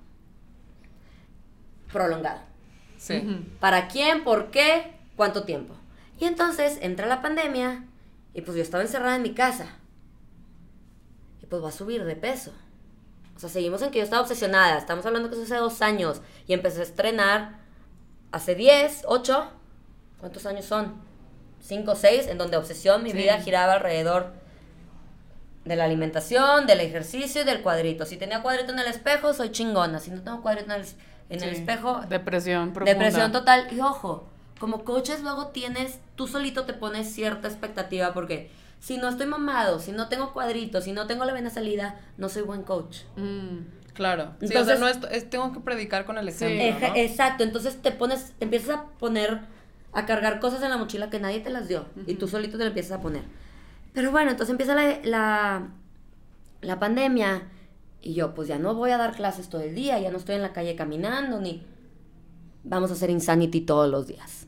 Prolongado.
Sí.
¿Para quién? ¿Por qué? ¿Cuánto tiempo? Y entonces entra la pandemia y pues yo estaba encerrada en mi casa. Y pues va a subir de peso. O sea, seguimos en que yo estaba obsesionada. Estamos hablando que eso hace dos años. Y empecé a estrenar hace 10, 8. ¿Cuántos años son? 5, 6, en donde obsesión, mi
Sí.
vida giraba alrededor de la alimentación, del ejercicio y del cuadrito. Si tenía cuadrito en el espejo, soy chingona. Si no tengo cuadrito en el, en el
Sí.
espejo,
Depresión profunda.
Depresión total. Y ojo, como coaches luego tienes, tú solito te pones cierta expectativa porque si no estoy mamado, si no tengo cuadritos, si no tengo la vena salida, no soy buen coach.
Mm.
Claro. Sí, o
Entonces-
sea, no es, es- tengo que predicar con el ejemplo.
Exacto, entonces te pones, te empiezas a poner, a cargar cosas en la mochila que nadie te las dio y tú solito te lo empiezas a poner. Pero bueno, entonces empieza la, la, la pandemia Y yo, pues ya no voy a dar clases todo el día, ya no estoy en la calle caminando, ni vamos a hacer Insanity todos los días.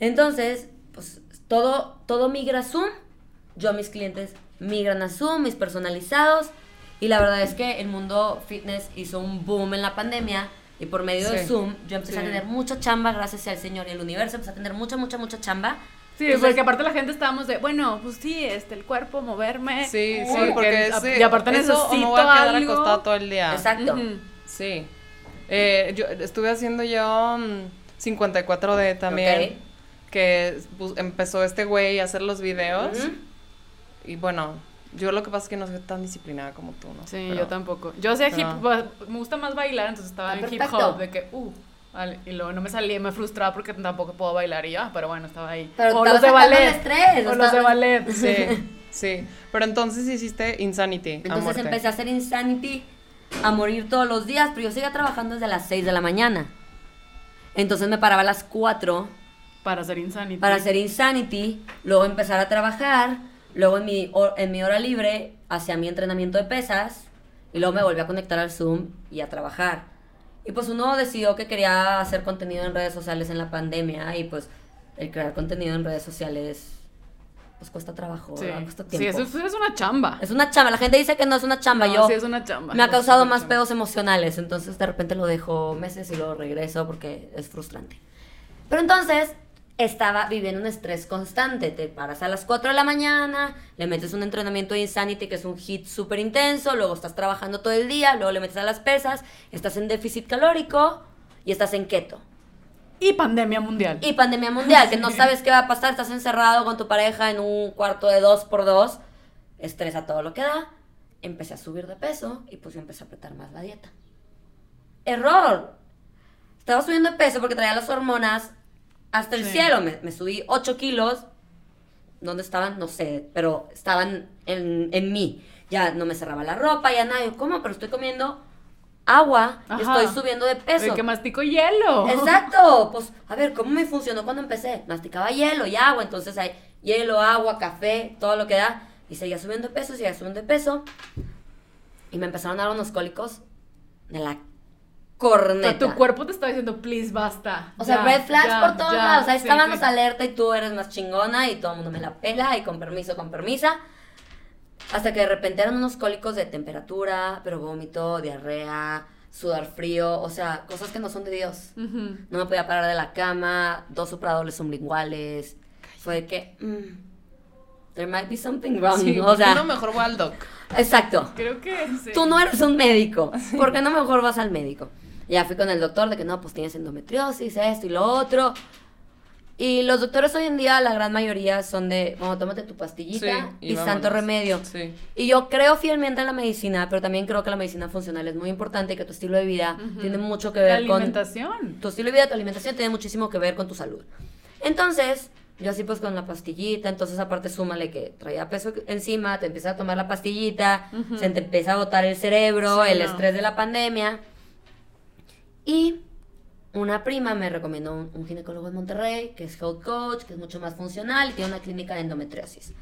Entonces, pues todo, todo migra a Zoom. Yo, mis clientes migran a Zoom, mis personalizados. Y la verdad es que el mundo fitness hizo un boom en la pandemia. Y por medio de
Sí.
Zoom, yo empecé a
Sí.
tener mucha chamba, gracias al Señor y el universo. Empecé a tener mucha, mucha, mucha chamba.
Sí,
Entonces-
porque aparte la gente estábamos de, bueno, pues sí, este, el cuerpo, moverme.
Sí, sí,
porque
porque ese-
Y aparte
eso, o
necesito
me voy a quedar
algo.
acostada todo el día.
Exacto.
Sí. Eh, yo estuve haciendo yo mm, 54D también.
Ok.
Que pues, empezó este güey a hacer los videos. Y bueno, yo lo que pasa es que no soy tan disciplinada como tú, ¿no?
Sí,
Pero-
yo tampoco. Yo hacía hip ba- me gusta más bailar, entonces estaba en hip
perfecto.
hop, de que, uh, y luego no me salía, me frustraba porque tampoco puedo bailar y ya, pero bueno, estaba ahí.
Pero
o los de ballet.
estrés,
o los de ballet. (laughs)
Sí, sí. Pero entonces hiciste Insanity. a
Entonces
muerte.
empecé a hacer Insanity a morir todos los días, pero yo seguía trabajando desde las 6 de la mañana. Entonces me paraba a las 4
Para hacer insanity.
para hacer Insanity, luego empezar a trabajar, luego en mi, en mi hora libre hacía mi entrenamiento de pesas y luego me volví a conectar al Zoom y a trabajar. Y pues uno decidió que quería hacer contenido en redes sociales en la pandemia y pues el crear contenido en redes sociales pues cuesta trabajo,
Sí,
cuesta
sí
tiempo.
eso, es- una chamba.
Es una chamba, la gente dice que no es una chamba,
No,
yo
sí, es una chamba.
me ha causado más
chamba.
pedos emocionales, entonces de repente lo dejo meses y luego regreso porque es frustrante. Pero entonces estaba viviendo un estrés constante, te paras a las 4 de la mañana, le metes un entrenamiento de Insanity que es un hit súper intenso, luego estás trabajando todo el día, luego le metes a las pesas, estás en déficit calórico y estás en keto.
Y pandemia mundial.
Y pandemia mundial, que no sabes qué va a pasar, estás encerrado con tu pareja en un cuarto de dos por dos, estrés a todo lo que da. Empecé a subir de peso y pues yo empecé a apretar más la dieta. ¡Error! Estaba subiendo de peso porque traía las hormonas hasta el
Sí.
cielo. Me, me subí 8 kilos. ¿Dónde estaban? No sé, pero estaban en, en mí. Ya no me cerraba la ropa, ya nada. Yo, ¿cómo? Pero estoy comiendo agua
Ajá.
estoy subiendo de peso.
De que mastico hielo.
Exacto, pues a ver, ¿cómo me funcionó cuando empecé? Masticaba hielo y agua, entonces hay hielo, agua, café, todo lo que da. Y seguía subiendo de peso, seguía subiendo de peso. Y me empezaron a dar unos cólicos de la
O
corneta.
sea, tu cuerpo te está diciendo, please, basta.
O sea,
Ya,
red flags
ya,
por todos
ya".
lados. O sea,
Sí,
estábamos
sí.
alerta y tú eres más chingona y todo el mundo me la pela y con permiso, con permisa. Hasta que de repente eran unos cólicos de temperatura, pero vómito, diarrea, sudar frío, o sea, cosas que no son de Dios. No me podía parar de la cama, dos sopradobles sublinguales. Fue de que, mm, there might be something wrong.
Sí, (laughs)
o sea,
no, mejor voy al doc.
exacto.
Creo que sí.
Tú no eres un médico. ¿Por qué no mejor vas al médico? Ya fui con el doctor de que no, pues tienes endometriosis, esto y lo otro. Y los doctores hoy en día, la gran mayoría son de, bueno, tómate tu pastillita
Sí,
y,
y
santo remedio.
Sí.
Y yo creo fielmente en la medicina, pero también creo que la medicina funcional es muy importante y que tu estilo de vida tiene mucho que
La
ver con
alimentación.
tu estilo de vida, tu alimentación tiene muchísimo que ver con tu salud. Entonces, yo así pues con la pastillita, entonces aparte súmale que traía peso encima, te empiezas a tomar la pastillita, se te empieza a botar el cerebro,
Sí,
el
no.
estrés de la pandemia. Y una prima me recomendó un, un ginecólogo en Monterrey, que es health coach, que es mucho más funcional y tiene una clínica de endometriosis.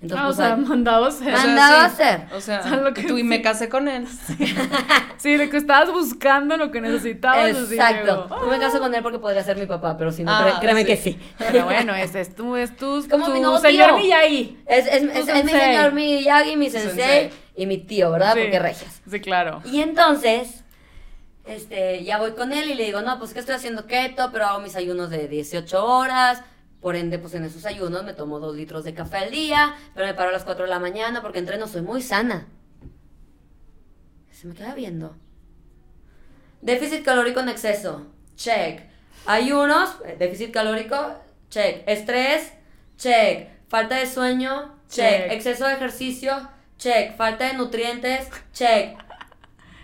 Entonces,
Ah, o
pues,
sea,
ahí-
mandado a ser.
Man- Mandado a
sí.
hacer.
O sea,
O sea, lo que
tú y me
sí.
casé con él. (laughs)
Sí, de que estabas buscando lo que necesitabas.
Exacto.
digo,
No me caso con él porque podría ser mi papá, pero si no,
Ah,
créeme
sí.
que sí.
Pero bueno, ese es tu, es tu,
como
tu
mi novio.
señor Miyagi.
Es, es, es- es mi señor Miyagi, mi sensei,
sensei.
y mi tío, ¿verdad?
Sí.
Porque regias.
Sí, claro.
Y entonces, este, ya voy con él y le digo, no, pues que estoy haciendo keto, pero hago mis ayunos de 18 horas. Por ende, pues en esos ayunos me tomo dos litros de café al día, pero me paro a las 4 de la mañana porque entreno, soy muy sana. Se me queda viendo. Déficit calórico en exceso, check. Ayunos, eh, déficit calórico, check. Estrés, check. Falta de sueño, check.
Check.
Exceso de ejercicio, check. Falta de nutrientes, check.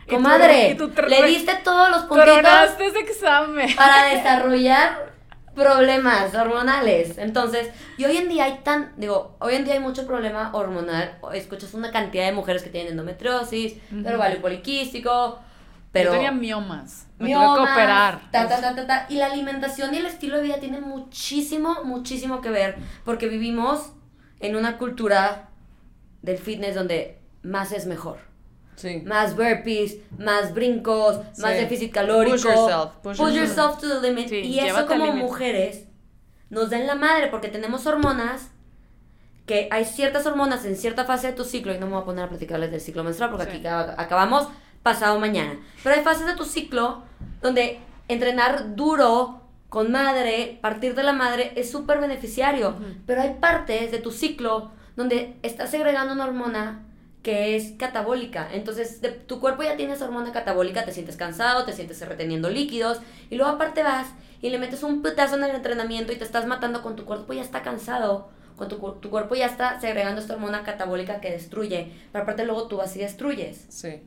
Comadre, le diste todos los puntitos
ese examen.
para (laughs) desarrollar problemas hormonales. Entonces, y hoy en día hay tan, digo, hoy en día hay mucho problema hormonal. Escuchas una cantidad de mujeres que tienen endometriosis, pero vale poliquístico, pero
Yo tenía miomas. Me
miomas,
tuve que operar.
ta, ta, ta, ta, ta. Y la alimentación y el estilo de vida tienen muchísimo, muchísimo que ver, porque vivimos en una cultura del fitness donde más es mejor.
Sí.
Más burpees, más brincos, más
Sí.
déficit calórico.
Push yourself, push
Push
yourself.
yourself to the limit.
Sí,
y eso como mujeres nos da en la madre porque tenemos hormonas que hay ciertas hormonas en cierta fase de tu ciclo, y no me voy a poner a platicarles del ciclo menstrual porque
Sí.
aquí acaba- acabamos pasado mañana. Pero hay fases de tu ciclo donde entrenar duro con madre, partir de la madre, es súper beneficiario. Pero hay partes de tu ciclo donde estás segregando una hormona que es catabólica. Entonces, de- tu cuerpo ya tiene esa hormona catabólica, te sientes cansado, te sientes reteniendo líquidos, y luego aparte vas y le metes un putazo en el entrenamiento y te estás matando con tu cuerpo ya está cansado, con tu, tu cuerpo ya está segregando esta hormona catabólica que destruye, pero aparte luego tú vas y destruyes.
Sí.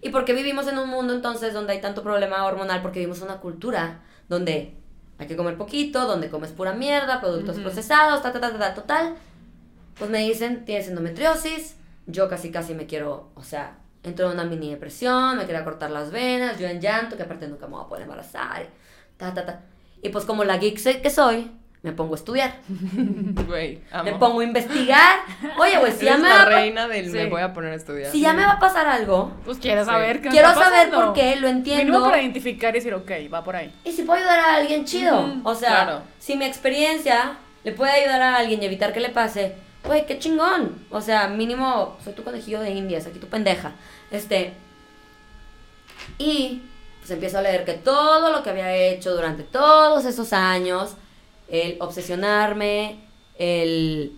¿Y por qué vivimos en un mundo entonces donde hay tanto problema hormonal? Porque vivimos en una cultura donde hay que comer poquito, donde comes pura mierda, productos procesados, ta, ta, ta, ta, ta, total. Pues me dicen, tienes endometriosis, yo casi casi me quiero, o sea, entro en una mini depresión, me quería cortar las venas, yo en llanto, que aparte nunca me voy a poder embarazar, y ta, ta, ta. Y pues como la geek que soy, me pongo a estudiar, (laughs)
Güey,
me pongo a investigar. Oye, güey, si ya me
la
va
reina del me voy a poner a estudiar.
si ya me va a pasar algo,
Pues quieres
Sí.
saber qué
quiero
está
saber por qué, lo entiendo.
Mínimo para identificar y decir, ok, va por ahí.
Y si puedo ayudar a alguien, chido. O sea,
claro.
si mi experiencia le puede ayudar a alguien y evitar que le pase, güey, qué chingón. O sea, mínimo, soy tu conejillo de indias, aquí tu pendeja. Este. Y pues empiezo a leer que todo lo que había hecho durante todos esos años, el obsesionarme, el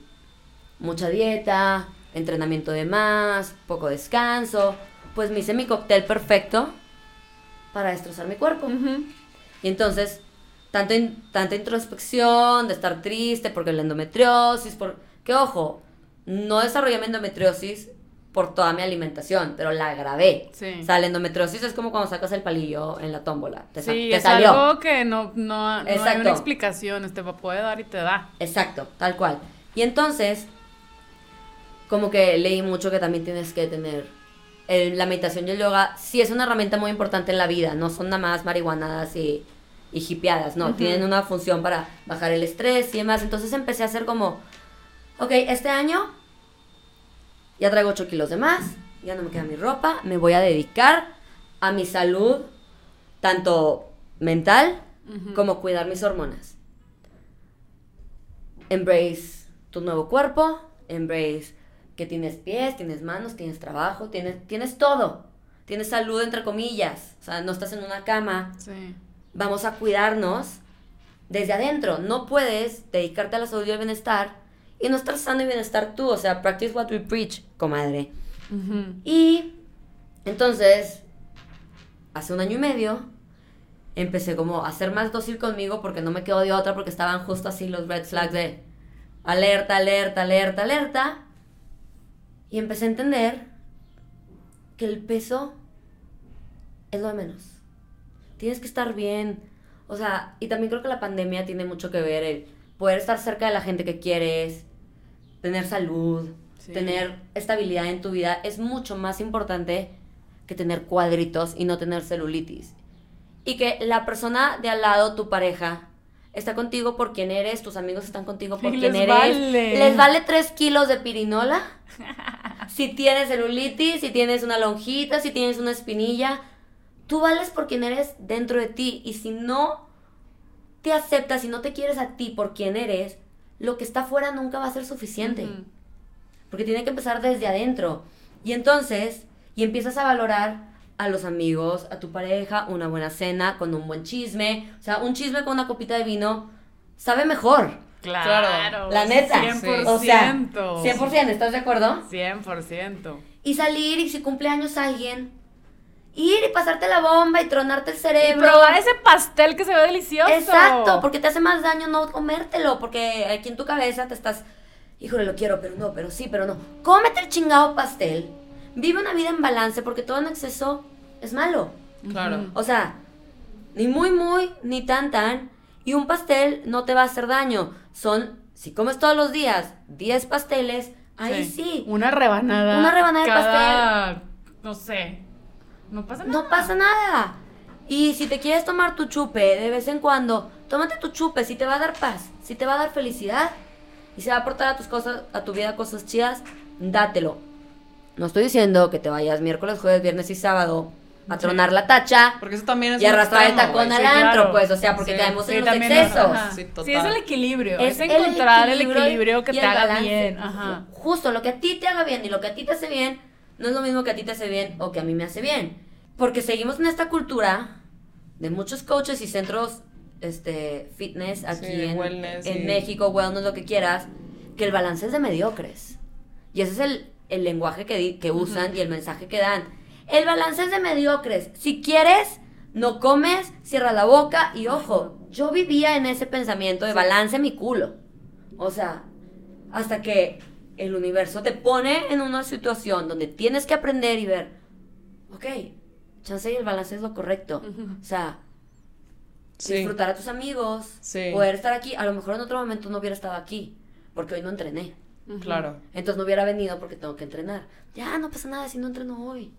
mucha dieta, entrenamiento de más, poco descanso, pues me hice mi cóctel perfecto para destrozar mi cuerpo. Y entonces, tanto in- tanta introspección, de estar triste porque la endometriosis, por que ojo, no desarrollé mi endometriosis por toda mi alimentación, pero la agravé.
Sí.
O sea, la endometriosis es como cuando sacas el palillo en la tómbola. Te,
Sí,
te
es
salió.
algo que no, no, no hay una explicación, este va puede dar y te da.
Exacto, tal cual. Y entonces, como que leí mucho que también tienes que tener el- la meditación y el yoga. Sí es una herramienta muy importante en la vida, no son nada más marihuanadas y, y hippieadas, no, tienen una función para bajar el estrés y demás. Entonces empecé a hacer como, ok, este año ya traigo 8 kilos de más, ya no me queda mi ropa, me voy a dedicar a mi salud, tanto mental como cuidar mis hormonas embrace tu nuevo cuerpo, embrace que tienes pies, tienes manos, tienes trabajo, tienes, tienes todo. Tienes salud entre comillas, o sea, no estás en una cama.
Sí.
Vamos a cuidarnos desde adentro. No puedes dedicarte a la salud y al bienestar y no estar sano y bienestar tú, o sea, practice what we preach, comadre. Y entonces, hace un año y medio, empecé como a ser más dócil conmigo porque no me quedo de otra porque estaban justo así los red flags de alerta, alerta, alerta, alerta. Y empecé a entender que el peso es lo de menos. Tienes que estar bien. O sea, y también creo que la pandemia tiene mucho que ver el poder estar cerca de la gente que quieres, tener salud,
Sí.
tener estabilidad en tu vida es mucho más importante que tener cuadritos y no tener celulitis. Y que la persona de al lado, tu pareja, está contigo por quien eres, tus amigos están contigo por quien eres.
vale.
Les vale 3 kilos de pirinola. (laughs) si tienes celulitis, si tienes una lonjita, si tienes una espinilla. Tú vales por quien eres dentro de ti. Y si no te aceptas, si no te quieres a ti por quien eres, lo que está afuera nunca va a ser suficiente.
Ujú.
Porque tiene que empezar desde adentro. Y entonces, y empiezas a valorar a los amigos, a tu pareja, una buena cena con un buen chisme. O sea, un chisme con una copita de vino sabe mejor.
Claro.
La neta.
100%.
O sea, 100%, ¿estás de acuerdo?
100%.
Y salir y si cumpleaños alguien, ir y pasarte la bomba y tronarte el
Y
cerebro.
probar ese pastel que se ve delicioso.
Exacto, porque te hace más daño no comértelo, porque aquí en tu cabeza te estás, híjole, lo quiero, pero no, pero sí, pero no. Cómete el chingado pastel. Vive una vida en balance, porque todo en exceso es malo.
Claro.
O sea, ni muy, muy, ni tan, tan. Y un pastel no te va a hacer daño. Son, si comes todos los días 10 pasteles, ahí sí.
Una rebanada.
Una rebanada de
cada, No sé. No pasa nada.
No pasa nada. Y si te quieres tomar tu chupe de vez en cuando, tómate tu chupe. Si te va a dar paz, si te va a dar felicidad y se va a aportar a tus cosas, a tu vida cosas chidas, dátelo. No estoy diciendo que te vayas miércoles, jueves, viernes y sábado a tronar la tacha
Porque eso también es
y arrastrar el tacón
güey.
al
Sí,
antro,
claro.
pues, o sea, porque
Sí.
caemos
Sí,
en los
es-
excesos.
ajá.
Sí,
Sí, es el equilibrio. Es,
el
encontrar el
equilibrio
equilibrio que te
el
haga
balance.
bien. Ajá.
Justo lo que a ti te haga bien y lo que a ti te hace bien no es lo mismo que a ti te hace bien o que a mí me hace bien. Porque seguimos en esta cultura de muchos coaches y centros este, fitness aquí
Sí,
en,
wellness
en
y-
México, wellness, lo que quieras, que el balance es de mediocres. Y ese es el, el lenguaje que, di- que usan y el mensaje que dan. El balance es de mediocres. Si quieres, no comes, cierra la boca y ojo, yo vivía en ese pensamiento de balance mi culo. O sea, hasta que el universo te pone en una situación donde tienes que aprender y ver, ok, chance y el balance es lo correcto. O sea,
Sí.
disfrutar a tus amigos,
Sí.
poder estar aquí. A lo mejor en otro momento no hubiera estado aquí, porque hoy no entrené.
Claro.
Entonces no hubiera venido porque tengo que entrenar. Ya, no pasa nada si no entreno hoy.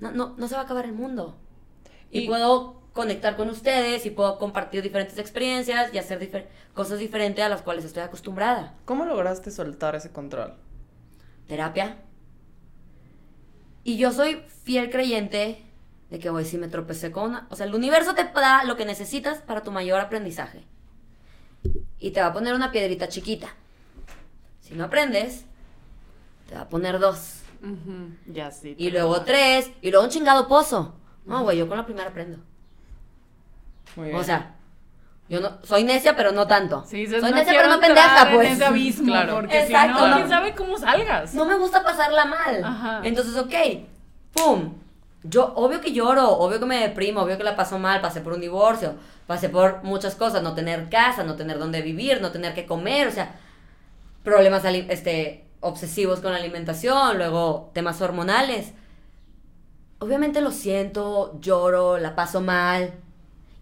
No, no, no se va a acabar el mundo. Y,
Y-
puedo conectar con ustedes y puedo compartir diferentes experiencias y hacer difer- cosas diferentes a las cuales estoy acostumbrada.
¿Cómo lograste soltar ese control?
Terapia. Y yo soy fiel creyente de que, güey, si me tropecé con una... O sea, el universo te da lo que necesitas para tu mayor aprendizaje. Y te va a poner una piedrita chiquita. Si no aprendes, te va a poner dos.
Ujú, Ya sí.
Y luego tres, y luego un chingado pozo. No, güey, yo con la primera aprendo.
Muy bien.
O sea, yo no soy necia, pero no tanto.
Sí,
soy
no
necia, pero no pendeja,
en
pues.
ese abismo,
Claro.
porque
Exacto.
si no, quién sabe cómo salgas.
No me gusta pasarla mal.
Ajá.
Entonces, ok, pum. Yo, obvio que lloro, obvio que me deprimo, obvio que la paso mal, pasé por un divorcio, pasé por muchas cosas, no tener casa, no tener dónde vivir, no tener que comer, o sea, problemas este, obsesivos con la alimentación, luego temas hormonales. Obviamente lo siento, lloro, la paso mal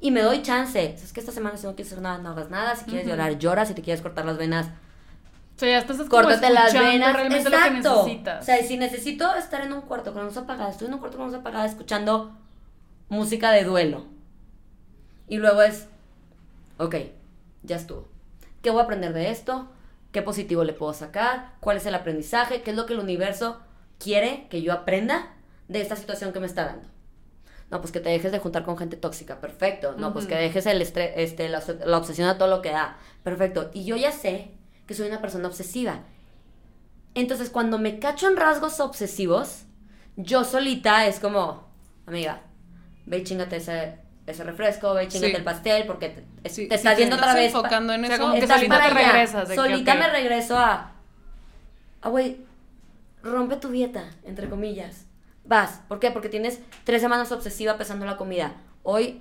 y me doy chance. Es que esta semana si no quieres hacer nada, no hagas nada, si quieres llorar, llora, si te quieres cortar las venas,
O sea, ya estás
córtate las venas.
realmente lo que
Exacto.
necesitas.
O sea, si necesito estar en un cuarto con luz apagada, estoy en un cuarto con luz apagada escuchando música de duelo. Y luego es, ok, ya estuvo. ¿Qué voy a aprender de esto? ¿Qué positivo le puedo sacar? ¿Cuál es el aprendizaje? ¿Qué es lo que el universo quiere que yo aprenda de esta situación que me está dando? No, pues que te dejes de juntar con gente tóxica, perfecto. No, pues que dejes el estre- este, la, la obsesión a todo lo que da, perfecto. Y yo ya sé que soy una persona obsesiva. Entonces, cuando me cacho en rasgos obsesivos, yo solita es como, amiga, ve y chingate ese, ese refresco, ve y chingate
Sí.
el pastel, porque te,
Sí,
te estás yendo otra vez.
enfocando en
O sea,
eso.
como que
estás
solita te
allá.
regresas, de que,
solita me regreso a, ah, güey, rompe tu dieta, entre comillas. Vas, ¿por qué? Porque tienes tres semanas obsesiva pesando la comida. Hoy,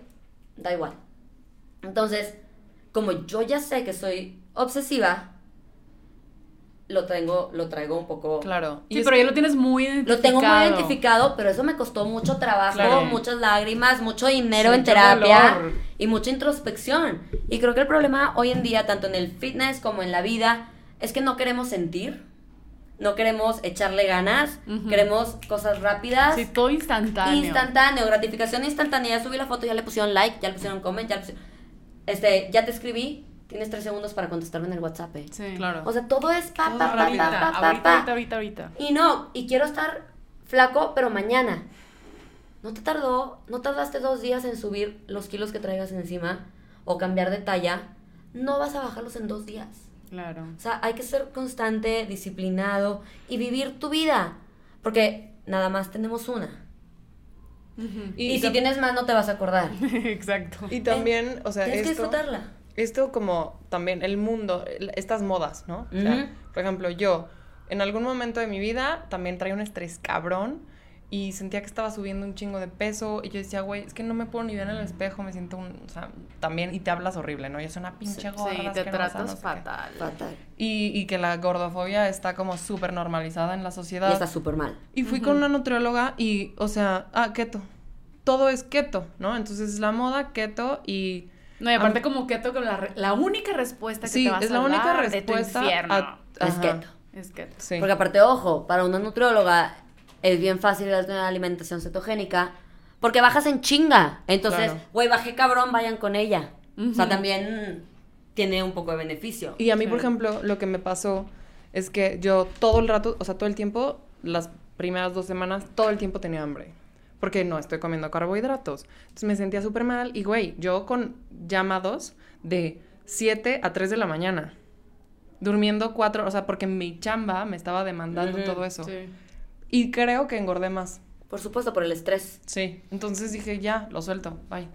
da igual. Entonces, como yo ya sé que soy obsesiva, lo traigo, lo traigo un poco...
Claro. Y
Sí,
es
pero ya lo tienes muy identificado.
Lo tengo muy identificado, pero eso me costó mucho trabajo,
Claro.
muchas lágrimas, mucho dinero
Sí,
en terapia y mucha introspección. Y creo que el problema hoy en día, tanto en el fitness como en la vida, es que no queremos sentir, no queremos echarle ganas,
Ujú.
queremos cosas rápidas.
Sí, todo instantáneo.
Instantáneo, gratificación instantánea. Ya subí la foto, ya le pusieron like, ya le pusieron comment, ya le pusieron... Este, ya te escribí, tienes tres segundos para contestarme en el WhatsApp. eh.
Sí.
Claro.
O sea, todo es pa, pa, pa,
ahorita,
pa, pa, pa,
ahorita,
pa.
ahorita, ahorita, ahorita.
Y no, y quiero estar flaco, pero mañana. No te tardó, no tardaste dos días en subir los kilos que traigas encima o cambiar de talla. No vas a bajarlos en dos días.
Claro.
O sea, hay que ser constante, disciplinado y vivir tu vida. Porque nada más tenemos una. Y, si tienes más, no te vas a acordar. (laughs)
Exacto.
Y también, o sea,
Tienes que
esto,
disfrutarla.
esto como también el mundo, el- estas modas, ¿no? O sea, por ejemplo, yo en algún momento de mi vida también traía un estrés cabrón y sentía que estaba subiendo un chingo de peso y yo decía, güey, es que no me puedo ni ver en el espejo, me siento un, o sea, también, y te hablas horrible, ¿no? Yo soy una pinche gorda.
Sí, te tratas
no sé qué.
fatal.
Fatal.
Y, y que la gordofobia está como súper normalizada en la
Y
sociedad.
está súper mal.
Y fui con una nutrióloga y, o sea, ah, keto. Todo es keto, ¿no? Entonces la moda keto y...
No, y aparte como keto, que la, la única respuesta que
Sí,
te vas
es
a
la única
dar
respuesta
de tu infierno.
a-
Es keto.
Es keto.
Sí.
Porque aparte, ojo, para una nutrióloga es bien fácil darte una alimentación cetogénica porque bajas en chinga. Entonces,
Claro.
güey, bajé cabrón, vayan con ella. O sea, también tiene un poco de beneficio.
Y a mí, por ejemplo, lo que me pasó es que yo todo el rato, o sea, todo el tiempo, las primeras dos semanas todo el tiempo tenía hambre. Porque no estoy comiendo carbohidratos. Entonces me sentía súper mal. Y güey, yo con llamados de 7 a 3 de la mañana. Durmiendo cuatro, o sea, porque mi chamba me estaba demandando todo eso.
Sí.
Y creo que engordé más.
Por supuesto, por el estrés.
Sí. Entonces dije, ya, lo suelto, bye.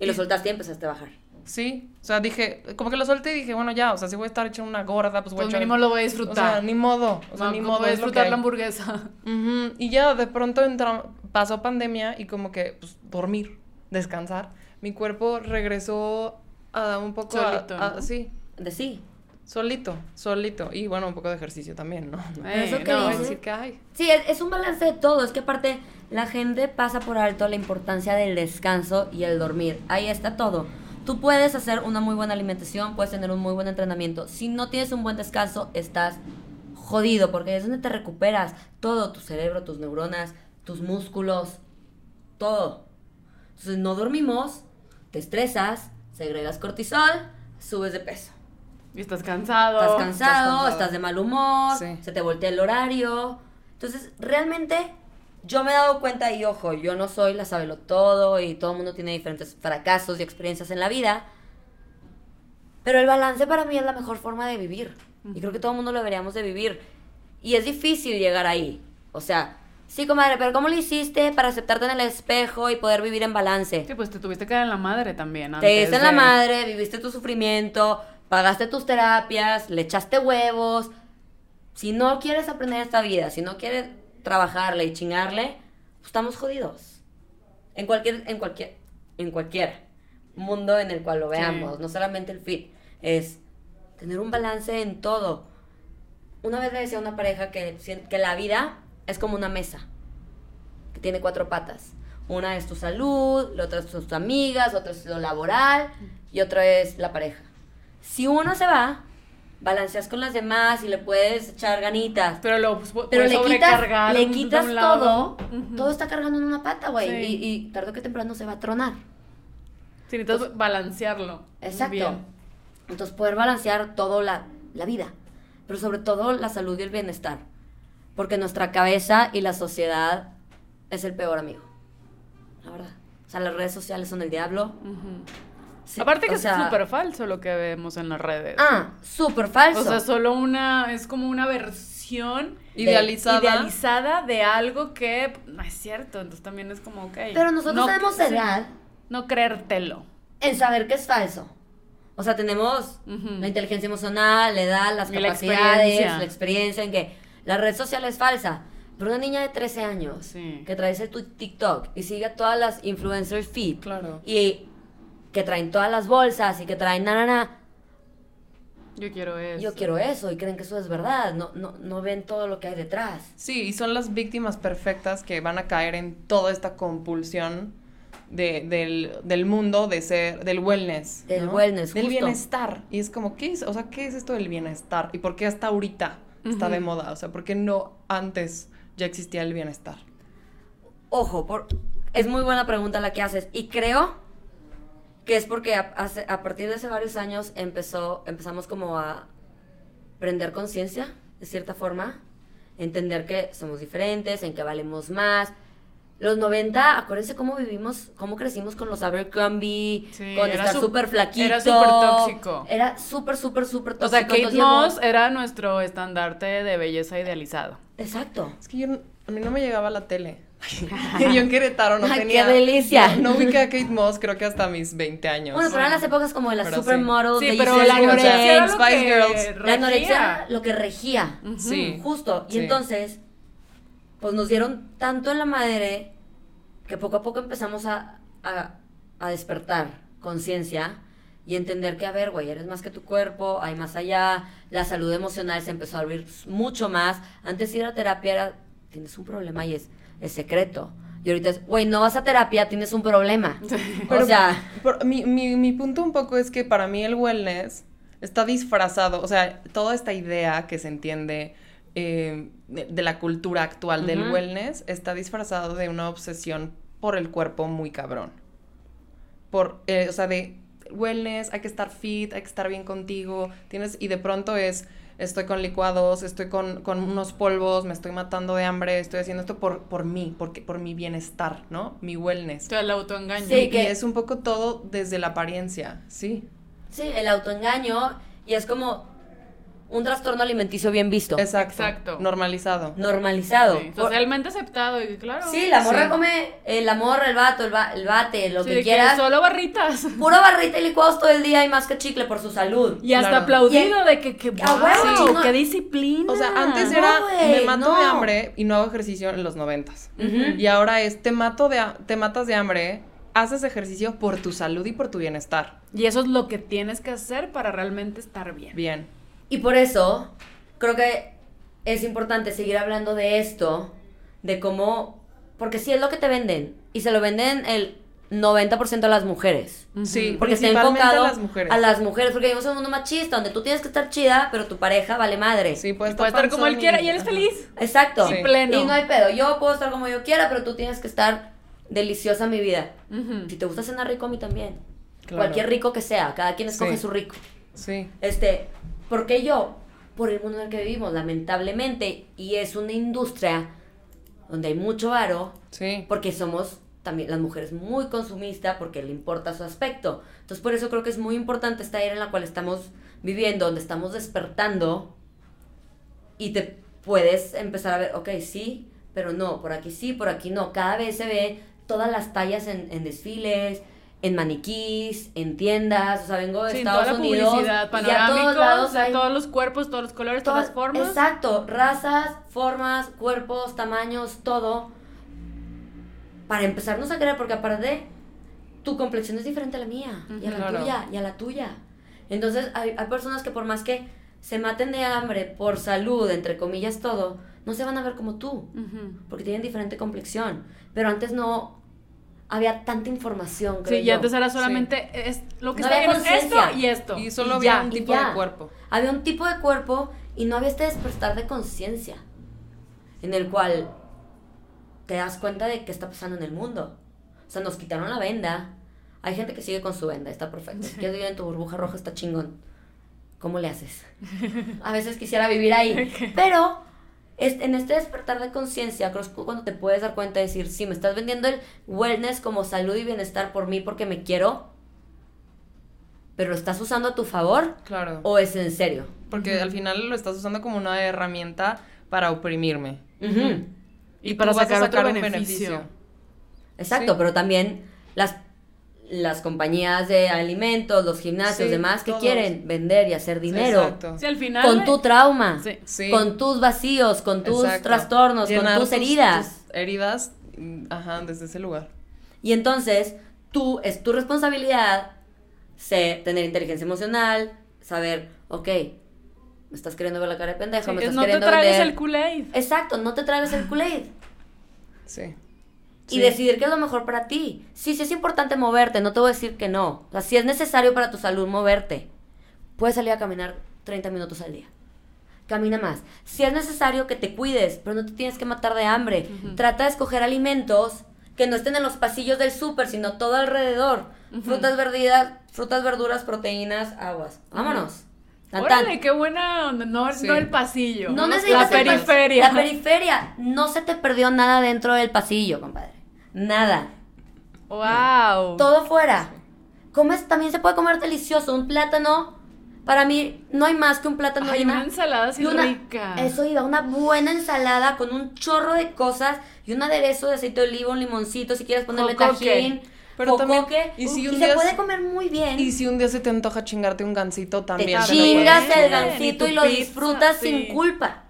Y lo soltaste y empezaste a bajar.
Sí. O sea, dije, como que lo solté y dije, bueno, ya, o sea, si voy a estar hecha una gorda, pues voy
Pues
a echar-
mínimo lo voy a
O sea,
disfrutar.
ni modo. O sea,
No,
ni modo.
voy a disfrutar la hamburguesa.
Ujú, Y ya de pronto entra- pasó pandemia y como que pues, dormir, descansar. Mi cuerpo regresó a un poco a-
Solito,
a-
¿no?
sí,
De sí.
Solito, solito. Y bueno, un poco de ejercicio también, ¿no? No
Ey,
eso que
no,
decir que ay.
Sí, es, es un balance de todo. Es que aparte la gente pasa por alto la importancia del descanso y el dormir. Ahí está todo. Tú puedes hacer una muy buena alimentación, puedes tener un muy buen entrenamiento. Si no tienes un buen descanso, estás jodido porque es donde te recuperas todo, tu cerebro, tus neuronas, tus músculos, todo. Entonces no dormimos, te estresas, segregas cortisol, subes de peso.
Y estás cansado.
Estás cansado,
cansado.
estás de mal humor,
Sí.
se te voltea el horario. Entonces, realmente, yo me he dado cuenta, y ojo, yo no soy la sabelo todo, y todo el mundo tiene diferentes fracasos y experiencias en la vida. Pero el balance para mí es la mejor forma de vivir. Y creo que todo el mundo lo deberíamos de vivir. Y es difícil llegar ahí. O sea, sí, comadre, pero ¿cómo lo hiciste para aceptarte en el espejo y poder vivir en balance?
Sí, pues te tuviste que dar en la madre también.
Te
antes
diste en la
de-
madre, viviste tu sufrimiento, pagaste tus terapias, le echaste huevos. Si no quieres aprender esta vida, si no quieres trabajarle y chingarle, pues estamos jodidos. En cualquier, en cualquier, en cualquier mundo en el cual lo veamos, no solamente el fit, es tener un balance en todo. Una vez le decía a una pareja que, que la vida es como una mesa que tiene cuatro patas. Una es tu salud, la otra es tus amigas, otra es lo laboral y otra es la pareja. Si uno se va, balanceas con las demás y le puedes echar ganitas.
Pero lo pues,
Pero le quitas, le todo, todo está cargando en una pata, güey.
Sí.
Y, y tarde o que temprano se va a tronar.
Sí, necesitas balancearlo.
Exacto.
Bien.
Entonces, poder balancear todo la, la vida, pero sobre todo la salud y el bienestar. Porque nuestra cabeza y la sociedad es el peor amigo. La verdad. O sea, las redes sociales son el diablo. Sí,
Aparte que
sea,
es súper falso lo que vemos en las redes.
Ah, súper falso.
O sea, solo una, es como una versión
Idealizada.
idealizada de algo que no es cierto. Entonces también es como, ok.
pero nosotros
no-
tenemos
sí,
edad
No creértelo.
en saber que es falso. O sea, tenemos
Ujú.
la inteligencia emocional, la edad, las
Y la
capacidades,
experiencia.
la experiencia en que la red social es falsa. Pero una niña de 13 años
Sí.
que trae ese tu TikTok y sigue a todas las influencers feed
Claro.
y que traen todas las bolsas y que traen na, na, na,
Yo quiero eso.
yo quiero eso y creen que eso es verdad, no, no, no ven todo lo que hay detrás.
Sí, y son las víctimas perfectas que van a caer en toda esta compulsión de- del, del mundo de ser, del wellness.
Del
¿no?
wellness,
Del
justo.
bienestar. Y es como, ¿qué es? O sea, ¿qué es esto del bienestar? ¿Y por qué hasta ahorita está de moda? O sea, ¿por qué no antes ya existía el bienestar?
Ojo, por, es muy buena pregunta la que haces. Y creo que es porque a, hace- a partir de hace varios años empezó, empezamos como a prender conciencia, de cierta forma. Entender que somos diferentes, en que valemos más. Los 90, acuérdense cómo vivimos, cómo crecimos con los Abercrombie,
Sí,
con
era
estar súper flaquito.
era súper tóxico.
Era súper, súper, súper
O
tóxico.
sea, Kate
Entonces llegó-
Moss era nuestro estandarte de belleza idealizado.
Exacto.
Es que yo, no- a mí no me llegaba la tele. (laughs) yo en Querétaro no
Ay, qué
tenía...
delicia.
No, no ubiqué a Kate Moss creo que hasta mis 20 años.
Bueno, pero eran las épocas como de las
Pero
supermodels
Sí,
de
pero la anorexia era lo
Spice
que
Girls.
La anorexia lo que regía.
Sí.
Justo. Y
Sí.
entonces, pues nos dieron tanto en la madre que poco a poco empezamos a, a, a despertar conciencia y entender que, a ver, güey, eres más que tu cuerpo, hay más allá, la salud emocional se empezó a abrir mucho más. Antes ir a terapia era, tienes un problema y es, es secreto. Y ahorita es, güey, no vas a terapia, tienes un problema. (laughs)
Pero-
o sea,
Por- mi, mi, mi punto un poco es que para mí el wellness está disfrazado, o sea, toda esta idea que se entiende eh, de, de la cultura actual del wellness está disfrazado de una obsesión por el cuerpo muy cabrón. Por, eh, o sea, de wellness, hay que estar fit, hay que estar bien contigo, tienes, y de pronto es estoy con licuados, estoy con, con unos polvos, me estoy matando de hambre, estoy haciendo esto por, por mí, porque, por mi bienestar, ¿no? Mi wellness.
O sea, el autoengaño.
Sí.
Y
que-
es un poco todo desde la apariencia, sí.
Sí, el autoengaño y es como un trastorno alimenticio bien visto,
Exacto.
Exacto.
Normalizado.
normalizado.
Sí,
Por-
socialmente aceptado, y claro.
Sí, la morra
Sí.
come el amor, el vato, el, ba- el bate, lo
Sí,
que quieras.
Solo barritas. (laughs)
Puro barrita y licuados todo el día y más que chicle por su salud.
Y hasta
Claro.
aplaudido de que, que wow,
chingón.
qué disciplina.
O sea, antes
No,
era me mato de hambre y no hago ejercicio en los noventas. Y ahora es te mato de te matas de hambre, haces ejercicio por tu salud y por tu bienestar.
Y eso es lo que tienes que hacer para realmente estar bien.
Bien.
Y por eso creo que es importante seguir hablando de esto, de cómo, porque sí es lo que te venden y se lo venden el 90% a las mujeres.
Sí,
Porque está
principalmente
enfocado
a las mujeres.
a las mujeres, porque vivimos en un mundo machista donde tú tienes que estar chida, pero tu pareja vale madre.
Sí, puede
Puede estar como él quiera y él es feliz.
Exacto.
Sí.
Y pleno.
Y no hay pedo. Yo puedo estar como yo quiera, pero tú tienes que estar deliciosa mi vida. Si te gusta cenar rico, a mí también.
Claro.
Cualquier rico que sea, cada quien escoge
Sí.
su rico.
Sí.
Este, ¿por qué yo? Por el mundo en el que vivimos, lamentablemente, y es una industria donde hay mucho varo,
Sí.
porque somos también las mujeres muy consumistas, porque le importa su aspecto. Entonces, por eso creo que es muy importante esta era en la cual estamos viviendo, donde estamos despertando y te puedes empezar a ver, ok, sí, pero no, por aquí sí, por aquí no. Cada vez se ve todas las tallas en, en desfiles, en maniquís, en tiendas, o sea, vengo de
Sí,
Estados
toda la
Unidos
publicidad,
y a todos hay
los cuerpos, todos los colores, todas las formas.
Exacto, razas, formas, cuerpos, tamaños, todo. Para empezarnos a querer, porque aparte, tu complexión es diferente a la mía, y a la
Claro.
tuya, y a la tuya. Entonces, hay, hay personas que por más que se maten de hambre por salud, entre comillas, todo, no se van a ver como tú, porque tienen diferente complexión. Pero antes no había tanta información,
Sí,
creo
y
yo.
antes era solamente es, lo que
No
está bien esto y esto.
Y solo
ya.
había un
y
tipo
ya.
de cuerpo.
Había un tipo de cuerpo y no había este despertar de conciencia en el cual te das cuenta de qué está pasando en el mundo. O sea, nos quitaron la venda. Hay gente que sigue con su venda, está perfecto. Si quieres vivir en tu burbuja roja, está chingón. ¿Cómo le haces? (laughs) A veces quisiera vivir ahí. Pero es- en este despertar de conciencia, creo que es cuando te puedes dar cuenta de decir, si me estás vendiendo el wellness como salud y bienestar por mí porque me quiero, pero lo estás usando a tu favor
Claro.
o es en serio.
Porque al final lo estás usando como una herramienta para oprimirme.
Y para sacar otro
un
beneficio.
Exacto,
Sí.
pero también las, las compañías de alimentos, los gimnasios,
Sí,
demás, que
todos.
quieren vender y hacer dinero.
Exacto.
Sí, al final.
con tu trauma,
Sí.
Sí.
con tus vacíos, con tus
Exacto.
trastornos,
Llenar
con tus heridas.
tus heridas, mm, ajá, desde ese lugar.
Y entonces, tú, es tu responsabilidad sé, tener inteligencia emocional, saber, ok, me estás queriendo ver la cara de pendejo,
Sí,
me
es
estás
no te
vender-
el Kool-Aid.
Exacto, no te tragues el Kool-Aid.
Sí.
Y decidir qué es lo mejor para ti. Sí, sí es importante moverte, no te voy a decir que no. O sea, si es necesario para tu salud moverte, puedes salir a caminar 30 minutos al día. Camina más. Si es necesario que te cuides, pero no te tienes que matar de hambre. Trata de escoger alimentos que no estén en los pasillos del súper, sino todo alrededor. Frutas verdidas, frutas, verduras, proteínas, aguas. Vámonos.
Órale, qué buena. No,
Sí.
no el pasillo.
No
la
necesitas pas-
periferia.
La periferia. No se te perdió nada dentro del pasillo, compadre. Nada.
wow.
Todo fuera. Comes, también se puede comer delicioso. Un plátano, para mí, no hay más que un plátano
Ay,
y
una ensalada así
y una-
rica.
Eso iba, una buena ensalada con un chorro de cosas y un aderezo de aceite de oliva, un limoncito, si quieres ponerle
Jocoque.
tajín.
Pero también- y si
y
un
se
día
puede
es-
comer muy bien.
Y si un día se te antoja chingarte un gansito también. te
chingas el gansito
Y
y, lo
pizza,
disfrutas
sí.
sin culpa.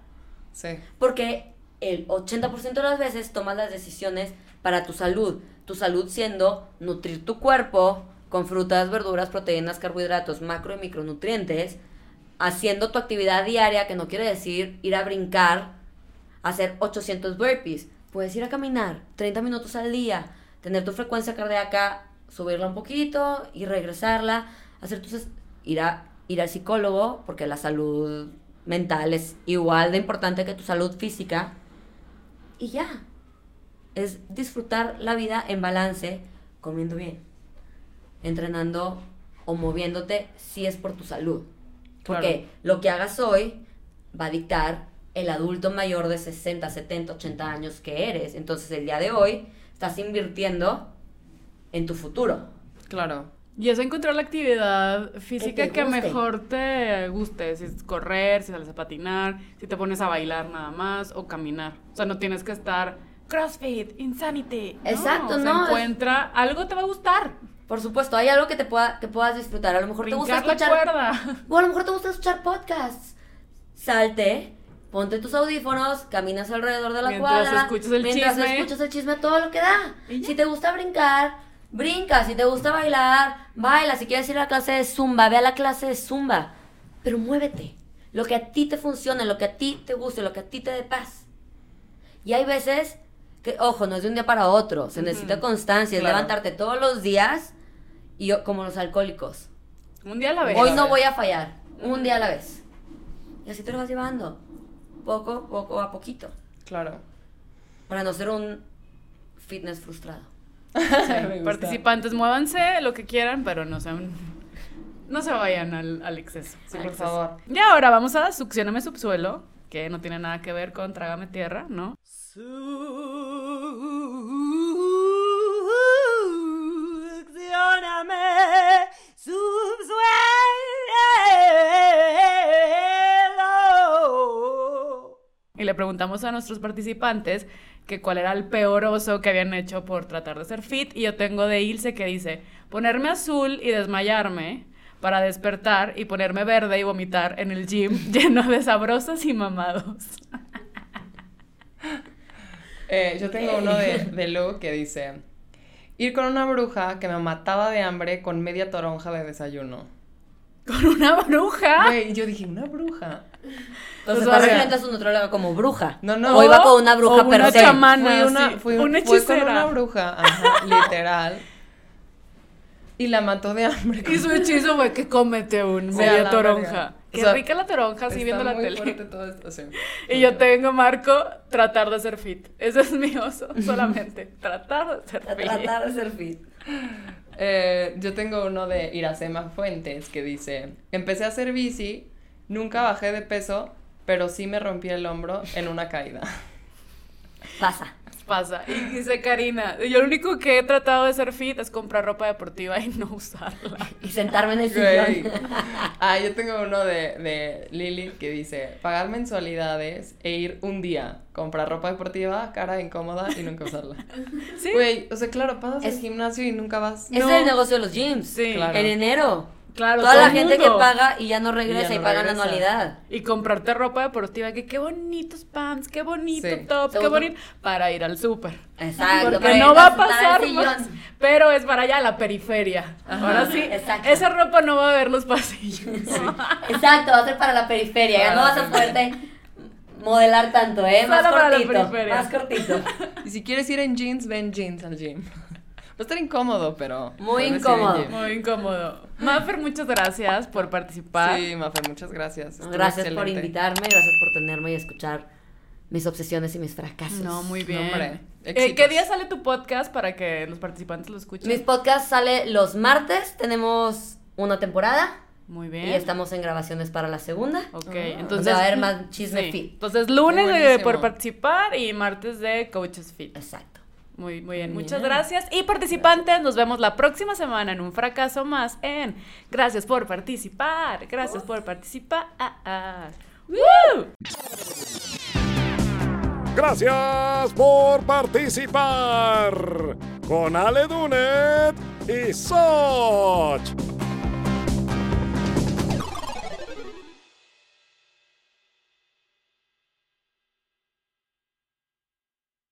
Sí.
Porque el 80% de las veces tomas las decisiones para tu salud. Tu salud siendo nutrir tu cuerpo con frutas, verduras, proteínas, carbohidratos, macro y micronutrientes, haciendo tu actividad diaria, que no quiere decir ir a brincar, hacer 800 burpees. Puedes ir a caminar 30 minutos al día, tener tu frecuencia cardíaca, subirla un poquito y regresarla, hacer tus ir a ir al psicólogo, porque la salud mental es igual de importante que tu salud física. Y ya. Es disfrutar la vida en balance, comiendo bien, entrenando o moviéndote si es por tu salud. Porque
Claro.
lo que hagas hoy va a dictar el adulto mayor de 60, 70, 80 años que eres. Entonces el día de hoy estás invirtiendo en tu futuro.
Claro.
Y es encontrar la actividad física que,
guste.
mejor te guste. Si es correr, si sales a patinar, si te pones a bailar nada más o caminar. O sea, no tienes que estar CrossFit, Insanity. No,
Exacto, no, es-
Encuentra, algo te va a gustar.
Por supuesto, hay algo que te pueda, que puedas disfrutar. A lo mejor te gusta escuchar.
cuerda. (laughs)
O a lo mejor te gusta escuchar podcasts. Salte, ponte tus audífonos, caminas alrededor de la
Mientras
cuadra.
escuchas el
mientras
chisme.
escuchas el chisme, todo lo que da. Si te gusta brincar, brinca. Si te gusta bailar, baila. Si quieres ir a la clase de zumba, ve a la clase de zumba. Pero muévete. Lo que a ti te funcione, lo que a ti te guste, lo que a ti te dé paz. Y hay veces que, ojo, no es de un día para otro. Se necesita constancia. Es levantarte todos los días y yo- como los alcohólicos.
Un día a la vez.
Hoy no voy a fallar, un día a la vez. Y así te lo vas llevando, poco, poco a poquito,
Claro.
para no ser un fitness frustrado. (laughs)
Participantes, muévanse lo que quieran, pero no sean. No se vayan al, al exceso.
Sí,
Al
por
exceso.
favor.
Y ahora vamos a Succioname Subsuelo, que no tiene nada que ver con Trágame Tierra, ¿no? Y le preguntamos a nuestros participantes que cuál era el peor oso que habían hecho por tratar de ser fit. Y yo tengo de Ilse que dice, ponerme azul y desmayarme para despertar y ponerme verde y vomitar en el gym (laughs) lleno de sabrosos y mamados.
Eh, yo tengo uno de, de Lu que dice: Ir con una bruja que me mataba de hambre con media toronja de desayuno.
Con una bruja.
Güey, y yo dije, ¿una bruja?
Entonces,
Pues,
está
o sea,
refiriendo a su nutróloga como bruja.
No, no.
O iba con una bruja
o una chamana.
Fui una,
sí,
fui,
una
fui con
hechicera.
una bruja, ajá, (laughs) literal. Y la mató de hambre.
Y su hechizo fue que cómete un media toronja.
verga.
Qué
O sea,
rica la toronja, así viendo la
muy
tele.
fuerte todo esto, sí. (laughs)
Y yo tengo, Marco, tratar de ser fit. Ese es mi oso, (laughs) solamente. tratar de ser fit.
tratar de ser fit. (laughs)
Eh, yo tengo uno de Iracema Fuentes que dice: Empecé a hacer bici, nunca bajé de peso, pero sí me rompí el hombro en una caída.
Pasa.
Pasa. Y dice Karina, yo lo único que he tratado de ser fit es comprar ropa deportiva y no usarla.
Y sentarme en el
Güey.
sillón. (laughs)
Ah, yo tengo uno de, de Lili que dice: Pagar mensualidades e ir un día, comprar ropa deportiva, cara incómoda y nunca usarla. (laughs)
¿Sí?
Güey, o sea, claro, pasas
Es-
al gimnasio y nunca vas.
No.
es el negocio de los gyms.
Sí.
Claro.
En enero.
Claro,
Toda la gente
mundo.
que paga y ya no regresa y,
no
pagan la
regresa.
anualidad.
Y comprarte ropa deportiva, que qué bonitos pants, qué bonito
Sí.
top, qué
Segundo-
bonito, para ir al súper.
Exacto.
Porque no va a pasar más, pero es para allá, la periferia. Ahora sí,
exacto.
esa ropa no va a ver los pasillos.
Exacto, va a ser para la periferia. Ya no vas a poderte modelar tanto, ¿eh? Más
para
cortito. Más cortito.
Y si quieres ir en jeans, ven jeans al gym. Va a estar incómodo, pero.
Muy incómodo.
jeans.
Muy incómodo. Maffer, muchas gracias por participar.
Sí, Mafer, muchas gracias. Estuvo
Gracias por invitarme, gracias por tenerme y escuchar mis obsesiones y mis fracasos.
No, muy bien.
hombre,
Eh, ¿Qué día sale tu podcast para que los participantes lo escuchen?
Mis podcasts sale los martes, tenemos una temporada
Muy bien.
y estamos en grabaciones para la segunda.
Ok,
Ah.
entonces.
Va a haber más chisme
sí.
fit.
Entonces, lunes de-
Buenísimo.
por participar y martes de Coaches Fit.
Exacto.
Muy, muy bien,
Bien.
muchas gracias. Y participantes, nos vemos la próxima semana en un fracaso más en Gracias por participar. Gracias por participar. ¡Woo!
Gracias por participar con Ale Dunet y Soch.